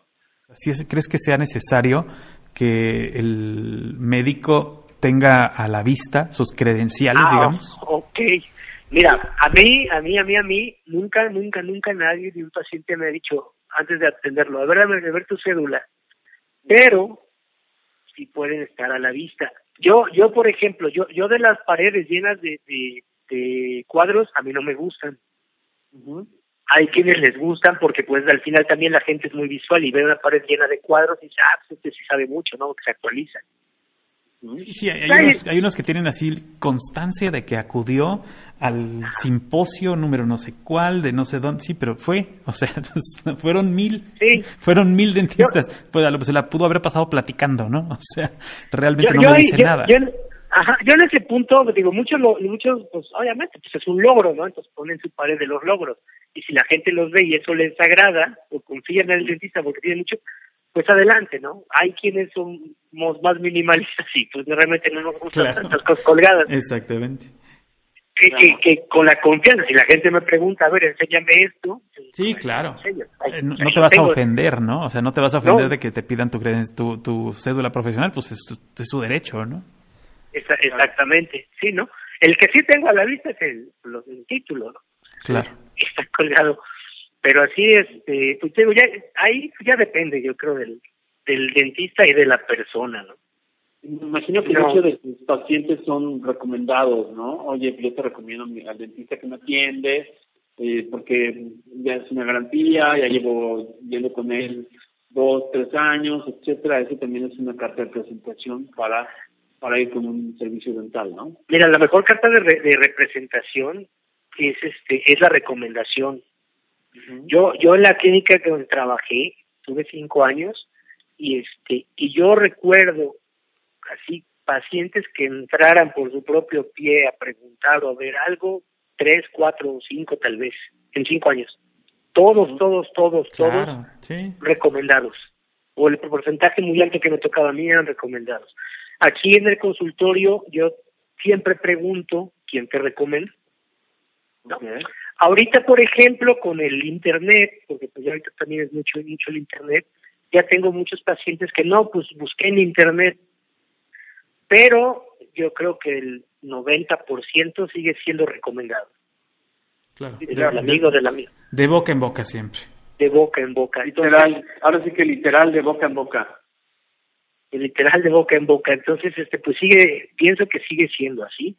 ¿Crees que sea necesario que el médico tenga a la vista sus credenciales, ah, digamos? Ok. Mira, a mí, a mí, a mí, a mí, nunca, nunca, nunca nadie de un paciente me ha dicho antes de atenderlo, a ver, a ver, a ver tu cédula. Pero sí pueden estar a la vista. Yo, yo por ejemplo, yo, yo de las paredes llenas de, de, cuadros, a mí no me gustan. Hay quienes les gustan porque pues al final también la gente es muy visual y ve una pared llena de cuadros y dice, ah, pues este sí sabe mucho, ¿no? Que se actualizan. Sí, hay, unos, que tienen así constancia de que acudió al simposio número no sé cuál, de no sé dónde, sí, pero fue, o sea, fueron mil, fueron mil dentistas, pues se la pudo haber pasado platicando, ¿no? O sea, realmente no me dice nada. Ajá, yo en ese punto, digo, muchos, muchos, pues obviamente, pues es un logro, ¿no? Entonces ponen su pared de los logros, y si la gente los ve y eso les agrada, o confían en el dentista porque tiene mucho, pues adelante, ¿no? Hay quienes somos más minimalistas y pues realmente no nos gustan tantas cosas colgadas. Exactamente. Que, que, con la confianza, si la gente me pregunta, a ver, enséñame esto. Sí, pues, claro. Eh, no, te vas a ofender, ¿no? O sea, no te vas a ofender de que te pidan tu, tu, tu cédula profesional, pues es, su derecho, ¿no? Exactamente, sí, ¿no? El que sí tengo a la vista es el, el título, ¿no? Claro. Está colgado pero así este pues digo ya ahí ya depende yo creo del del dentista y de la persona no me imagino que muchos de tus pacientes son recomendados no oye yo te recomiendo al dentista que me atiende eh, porque ya es una garantía ya llevo yendo con él dos tres años etcétera eso también es una carta de presentación para para ir con un servicio dental no mira la mejor carta de, de representación es este es la recomendación yo, yo en la clínica donde trabajé, tuve cinco años, y este, y yo recuerdo así pacientes que entraran por su propio pie a preguntar o a ver algo, tres, cuatro o cinco tal vez, en cinco años. Todos, todos, todos, todos recomendados. O el porcentaje muy alto que me tocaba a mí eran recomendados. Aquí en el consultorio yo siempre pregunto quién te recomienda. ¿no? Ahorita, por ejemplo, con el Internet, porque pues ya ahorita también es mucho, mucho el Internet, ya tengo muchos pacientes que no, pues busqué en Internet, pero yo creo que el 90% sigue siendo recomendado. Claro. Del amigo del amigo. De boca en boca siempre. De boca en boca. Literal, ahora sí que literal de boca en boca. Literal de boca en boca. Entonces, este, pues sigue, pienso que sigue siendo así.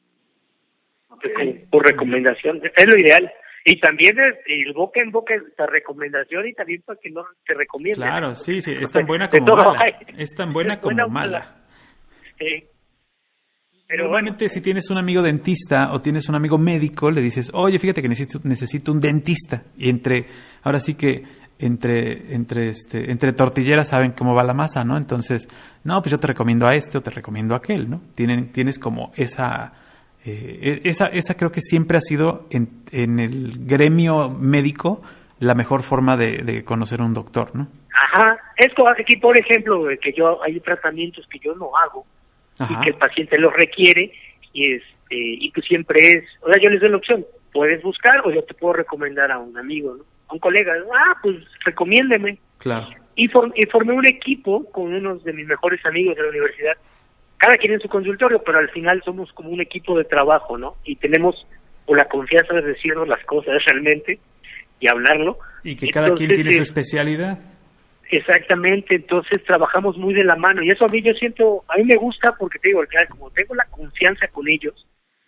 Por recomendación. Es lo ideal. Y también el, boca en boca esta recomendación y también para que no te recomienden. Claro, sí, sí, es tan buena como mala. Es tan buena como mala. Pero Normalmente si tienes un amigo dentista o tienes un amigo médico, le dices, oye, fíjate que necesito, necesito un dentista. Y entre, ahora sí que entre, entre, este, entre tortilleras saben cómo va la masa, ¿no? Entonces, no, pues yo te recomiendo a este o te recomiendo a aquel, ¿no? Tienen, tienes como esa eh, esa, esa creo que siempre ha sido en, en el gremio médico la mejor forma de, conocer a un doctor, ¿no? Ajá, esto aquí, por ejemplo, que yo hay tratamientos que yo no hago y que el paciente los requiere y este y pues siempre es, o sea, yo les doy la opción, puedes buscar o yo te puedo recomendar a un amigo, ¿no? A un colega, ah, pues recomiéndeme. Claro. Y, y formé un equipo con unos de mis mejores amigos de la universidad cada quien en su consultorio, pero al final somos como un equipo de trabajo, ¿no? Y tenemos la confianza de decirnos las cosas realmente y hablarlo. Y que cada quien tiene su eh, especialidad. Exactamente, entonces trabajamos muy de la mano y eso a mí yo siento, a mí me gusta porque te digo, como tengo la confianza con ellos,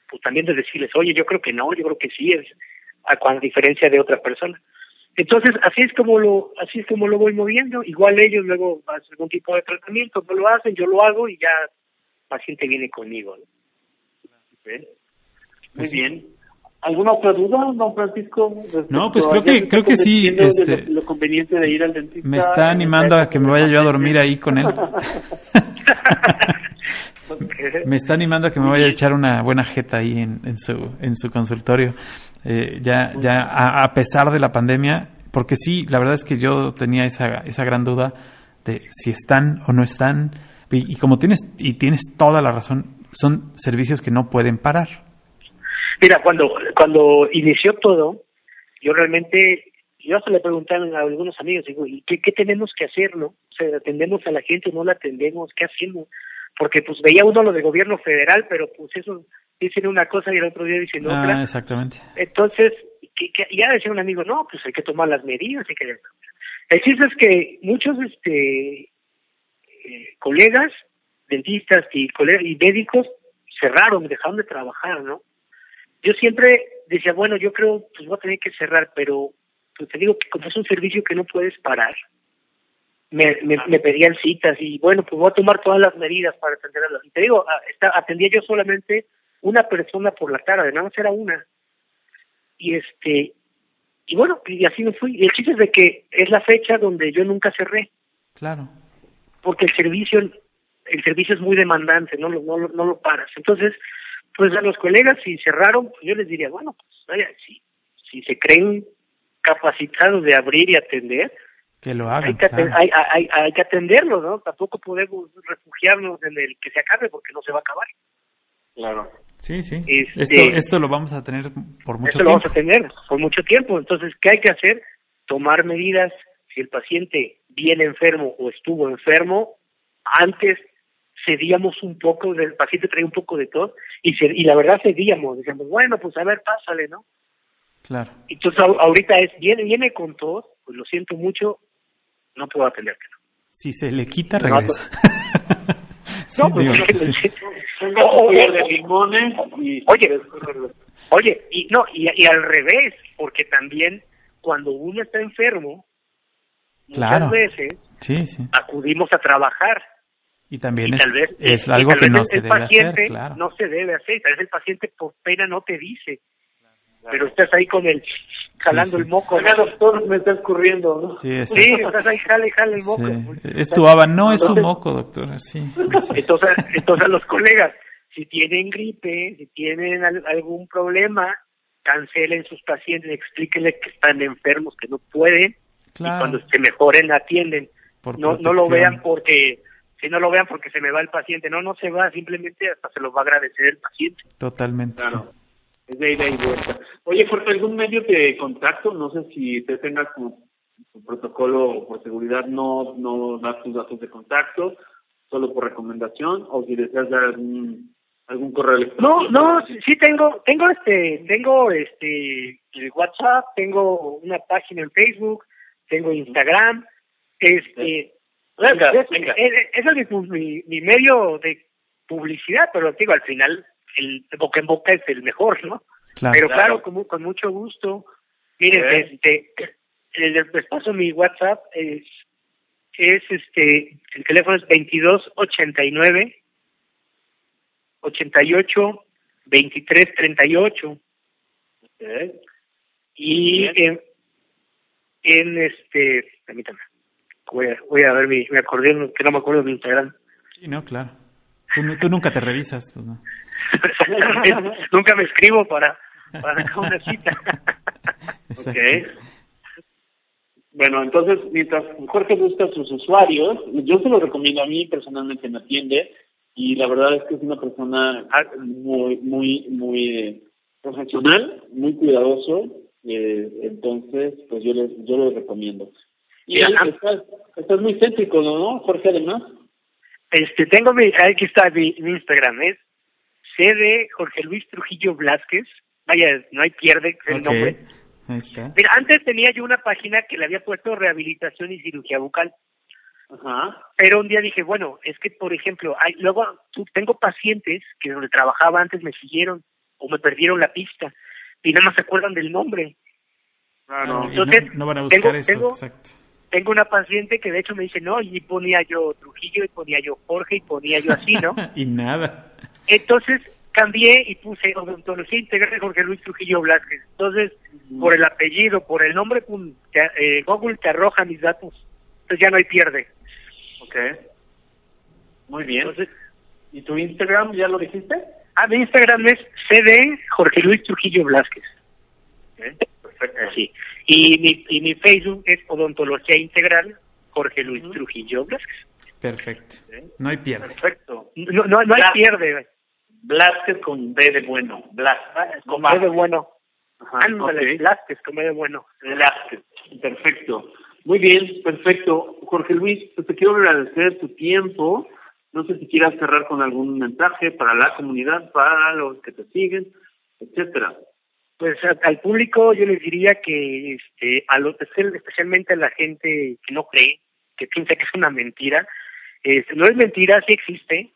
pues también de decirles, oye, yo creo que no, yo creo que sí, es a, diferencia de otra persona. Entonces, así es como lo así es como lo voy moviendo. Igual ellos luego hacen algún tipo de tratamiento, no lo hacen, yo lo hago y ya paciente viene conmigo. Muy bien. ¿Alguna otra duda, don Francisco? No, pues creo que creo que sí. Este, lo, conveniente de ir al dentista. Me está animando a que me vaya yo a dormir ahí con él. Me está animando a que me vaya a echar una buena jeta ahí en, en su en su consultorio. Eh, ya ya a, pesar de la pandemia, porque sí, la verdad es que yo tenía esa esa gran duda de si están o no están y, como tienes y tienes toda la razón, son servicios que no pueden parar. Mira, cuando cuando inició todo, yo realmente yo hasta le preguntaron a algunos amigos, digo, ¿y qué, qué tenemos que hacer, no? O sea, atendemos a la gente, no la atendemos, ¿qué hacemos? Porque pues veía uno lo de gobierno federal, pero pues eso dicen una cosa y el otro día dicen ah, otra. exactamente. Entonces, que, ya decía un amigo, no, pues hay que tomar las medidas. Hay que... El chiste es que muchos este eh, colegas, dentistas y, colegas, y médicos cerraron, dejaron de trabajar, ¿no? Yo siempre decía, bueno, yo creo, pues voy a tener que cerrar, pero pues te digo que como es un servicio que no puedes parar, me, me, pedían citas y bueno, pues voy a tomar todas las medidas para atenderlas. Y te digo, ah, atendía yo solamente una persona por la tarde, nada más era una. Y este, y bueno, y así me fui. Y el chiste es de que es la fecha donde yo nunca cerré. Claro. Porque el servicio, el servicio es muy demandante, no lo, no, no lo paras. Entonces, pues a los colegas si cerraron, pues yo les diría, bueno, pues vaya, si, si se creen capacitados de abrir y atender, que lo hagan. Hay que, hay, hay, hay, que atenderlo, ¿no? Tampoco podemos refugiarnos en el que se acabe porque no se va a acabar. Claro. Sí, sí. Este, esto, esto lo vamos a tener por mucho esto tiempo. lo vamos a tener por mucho tiempo. Entonces, ¿qué hay que hacer? Tomar medidas. Si el paciente viene enfermo o estuvo enfermo, antes cedíamos un poco, el paciente traía un poco de todo, y, y la verdad cedíamos. Decíamos, bueno, pues a ver, pásale, ¿no? Claro. Entonces, ahorita es, viene, viene con todo, pues lo siento mucho, no puedo atenderte. Si se le quita, regresa. No, pues, de limones y oye, oye, y no, y, y, al revés, porque también cuando uno está enfermo, claro. muchas veces sí, sí. acudimos a trabajar. Y también es, vez, es algo que no se debe hacer, claro. No se debe hacer, tal vez el paciente por pena no te dice, pero estás ahí con el jalando el moco. Oiga, doctor, me está escurriendo, ¿no? Sí, sí estás ahí, jale, jale el moco. Es tu aba, no es un moco, doctor, sí. Entonces, entonces los colegas, si tienen gripe, si tienen algún problema, cancelen sus pacientes, explíquenle que están enfermos, que no pueden, claro. y cuando se mejoren atienden. no, no lo vean porque si no lo vean porque se me va el paciente, no, no se va, simplemente hasta se lo va a agradecer el paciente. Totalmente. Claro. Es de ida y vuelta. Oye, por algún medio de contacto, no sé si te tengas como protocolo por seguridad, no, no das tus datos de contacto, solo por recomendación, o si deseas dar algún, algún correo electrónico. No, no, sí tengo, tengo este, tengo este WhatsApp, tengo una página en Facebook, tengo Instagram, este, venga, es, venga. Es, es, mi, mi medio de publicidad, pero digo, al final el boca en boca es el mejor, ¿no? Pero claro, con, con mucho gusto. Miren, este, el, les paso mi WhatsApp es es este el teléfono es 2289 88 23 38 y en, en este permítame voy a, voy a ver mi, mi acordeón que no me acuerdo de mi Instagram. Sí no claro. Tú, tú nunca te revisas pues no Nunca me escribo para, para una cita. okay. Bueno, entonces, mientras Jorge busca sus usuarios, yo se lo recomiendo a mí, personalmente me atiende, y la verdad es que es una persona muy, muy, muy eh, profesional, muy cuidadoso, eh, entonces, pues yo les, yo lo recomiendo. Y estás, estás muy céntrico, ¿no, Jorge, además? Este, tengo mi, aquí está mi, mi Instagram, es C de Jorge Luis Trujillo Blázquez. Vaya, no hay pierde el nombre. Mira, antes tenía yo una página que le había puesto rehabilitación y cirugía bucal. Ajá. Pero un día dije, bueno, es que, por ejemplo, hay, luego tengo pacientes que donde trabajaba antes me siguieron o me perdieron la pista y nada más se acuerdan del nombre. Claro. Entonces, no, van a buscar eso, exacto. Tengo una paciente que de hecho me dice, no, y ponía yo Trujillo, y ponía yo Jorge, y ponía yo así, ¿no? y nada. Entonces cambié y puse odontología integral de Jorge Luis Trujillo Blasquez. Entonces, por el apellido, por el nombre, eh, Google te arroja mis datos. Entonces ya no hay pierde. Ok. Muy bien. ¿Y tu Instagram ya lo dijiste? Ah, mi Instagram es CD Jorge Luis Trujillo Blasquez. perfecto. Sí. Y mi, y mi Facebook es Odontología Integral Jorge Luis Trujillo Blasquez. Perfecto. No hay pierde. Perfecto. No, no, no hay pierde. Blasquez con B de bueno. Blasquez. Con B de bueno. Ajá, Ándale, Blasquez con B de bueno. Blasquez. Perfecto. Muy bien, perfecto. Jorge Luis, pues te quiero agradecer tu tiempo. No sé si quieras cerrar con algún mensaje para la comunidad, para los que te siguen, etcétera. Pues al público yo les diría que este a los especialmente a la gente que no cree, que piensa que es una mentira, este, no es mentira, sí existe,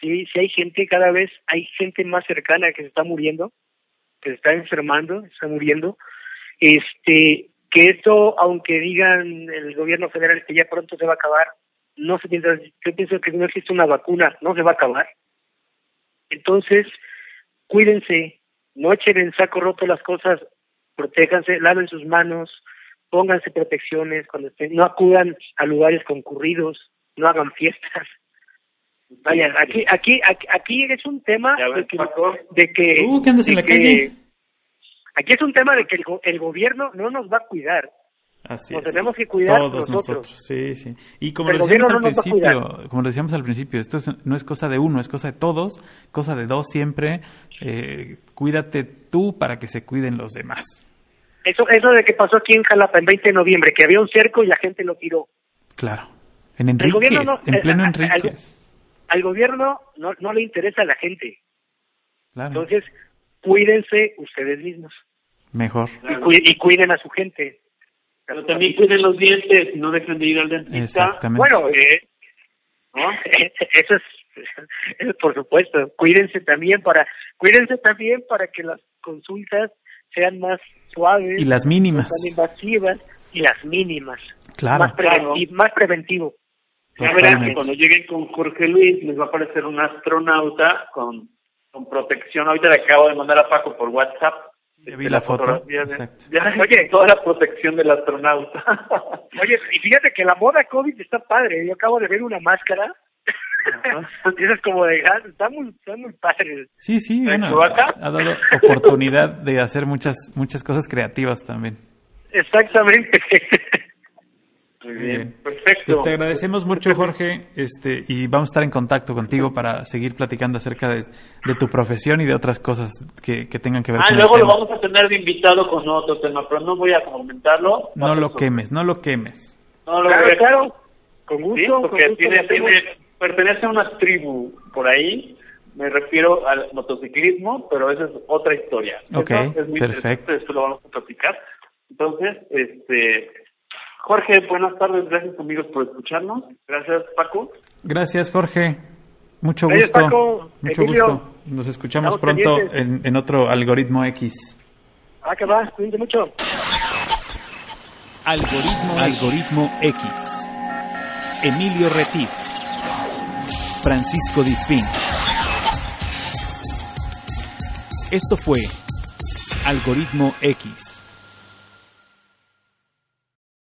sí, sí hay gente, cada vez hay gente más cercana que se está muriendo, que se está enfermando, se está muriendo, este, que esto, aunque digan el gobierno federal que ya pronto se va a acabar, no se piensa, yo pienso que no existe una vacuna, no se va a acabar. Entonces, cuídense, no echen en saco roto las cosas, protéjanse, laven sus manos, pónganse protecciones cuando estén, no acudan a lugares concurridos, no hagan fiestas. Vaya, aquí, aquí, aquí, es un tema de que, de que, uh, en la calle? Aquí es un tema de que el, gobierno no nos va a cuidar. Así nos tenemos que cuidar Todos nosotros. Sí, sí. Y como lo decíamos al principio, como decíamos al principio, esto no es cosa de uno, es cosa de todos, cosa de dos siempre. Eh, cuídate tú para que se cuiden los demás. Eso, eso de que pasó aquí en Jalapa el 20 de noviembre, que había un cerco y la gente lo tiró. Claro. En Enríquez, en eh, pleno Enríquez. Al, gobierno no, no le interesa a la gente. Claro. Entonces, cuídense ustedes mismos. Mejor. Y, cuiden a su gente. Pero también cuiden los dientes y no dejen de ir al dentista. Exactamente. Bueno, eh, eso es, por supuesto. Cuídense también para, cuídense también para que las consultas sean más suaves. Y las mínimas. Más invasivas y las mínimas. Claro. Más, preventivo. Más preventivo. Ya verán que cuando lleguen con Jorge Luis les va a aparecer un astronauta con, con protección. Ahorita le acabo de mandar a Paco por WhatsApp ya vi la, foto. oye, toda la protección del astronauta. oye, y fíjate que la moda COVID está padre. Yo acabo de ver una máscara. y eso es como de gas. Está muy, está muy padre. Sí, sí, bueno, ha, ha dado oportunidad de hacer muchas, muchas cosas creativas también. Exactamente. Muy bien, perfecto. Pues te agradecemos mucho, Jorge, este, y vamos a estar en contacto contigo para seguir platicando acerca de, tu profesión y de otras cosas que, tengan que ver ah, con luego lo vamos a tener de invitado con otro tema, pero no voy a comentarlo. No lo quemes, no lo quemes. No lo claro, claro, con gusto. porque tiene, tiene, pertenece a una tribu por ahí, me refiero al motociclismo, pero esa es otra historia. Ok, perfecto. Esto lo vamos a platicar. Entonces, este Jorge, buenas tardes, gracias amigos por escucharnos. Gracias Paco. Gracias Jorge. Mucho gusto. Mucho gusto. Nos escuchamos pronto en, otro algoritmo X. Ah, que va, cuídense mucho. Algoritmo, algoritmo X. Emilio Retif. Francisco Disfín. Esto fue Algoritmo X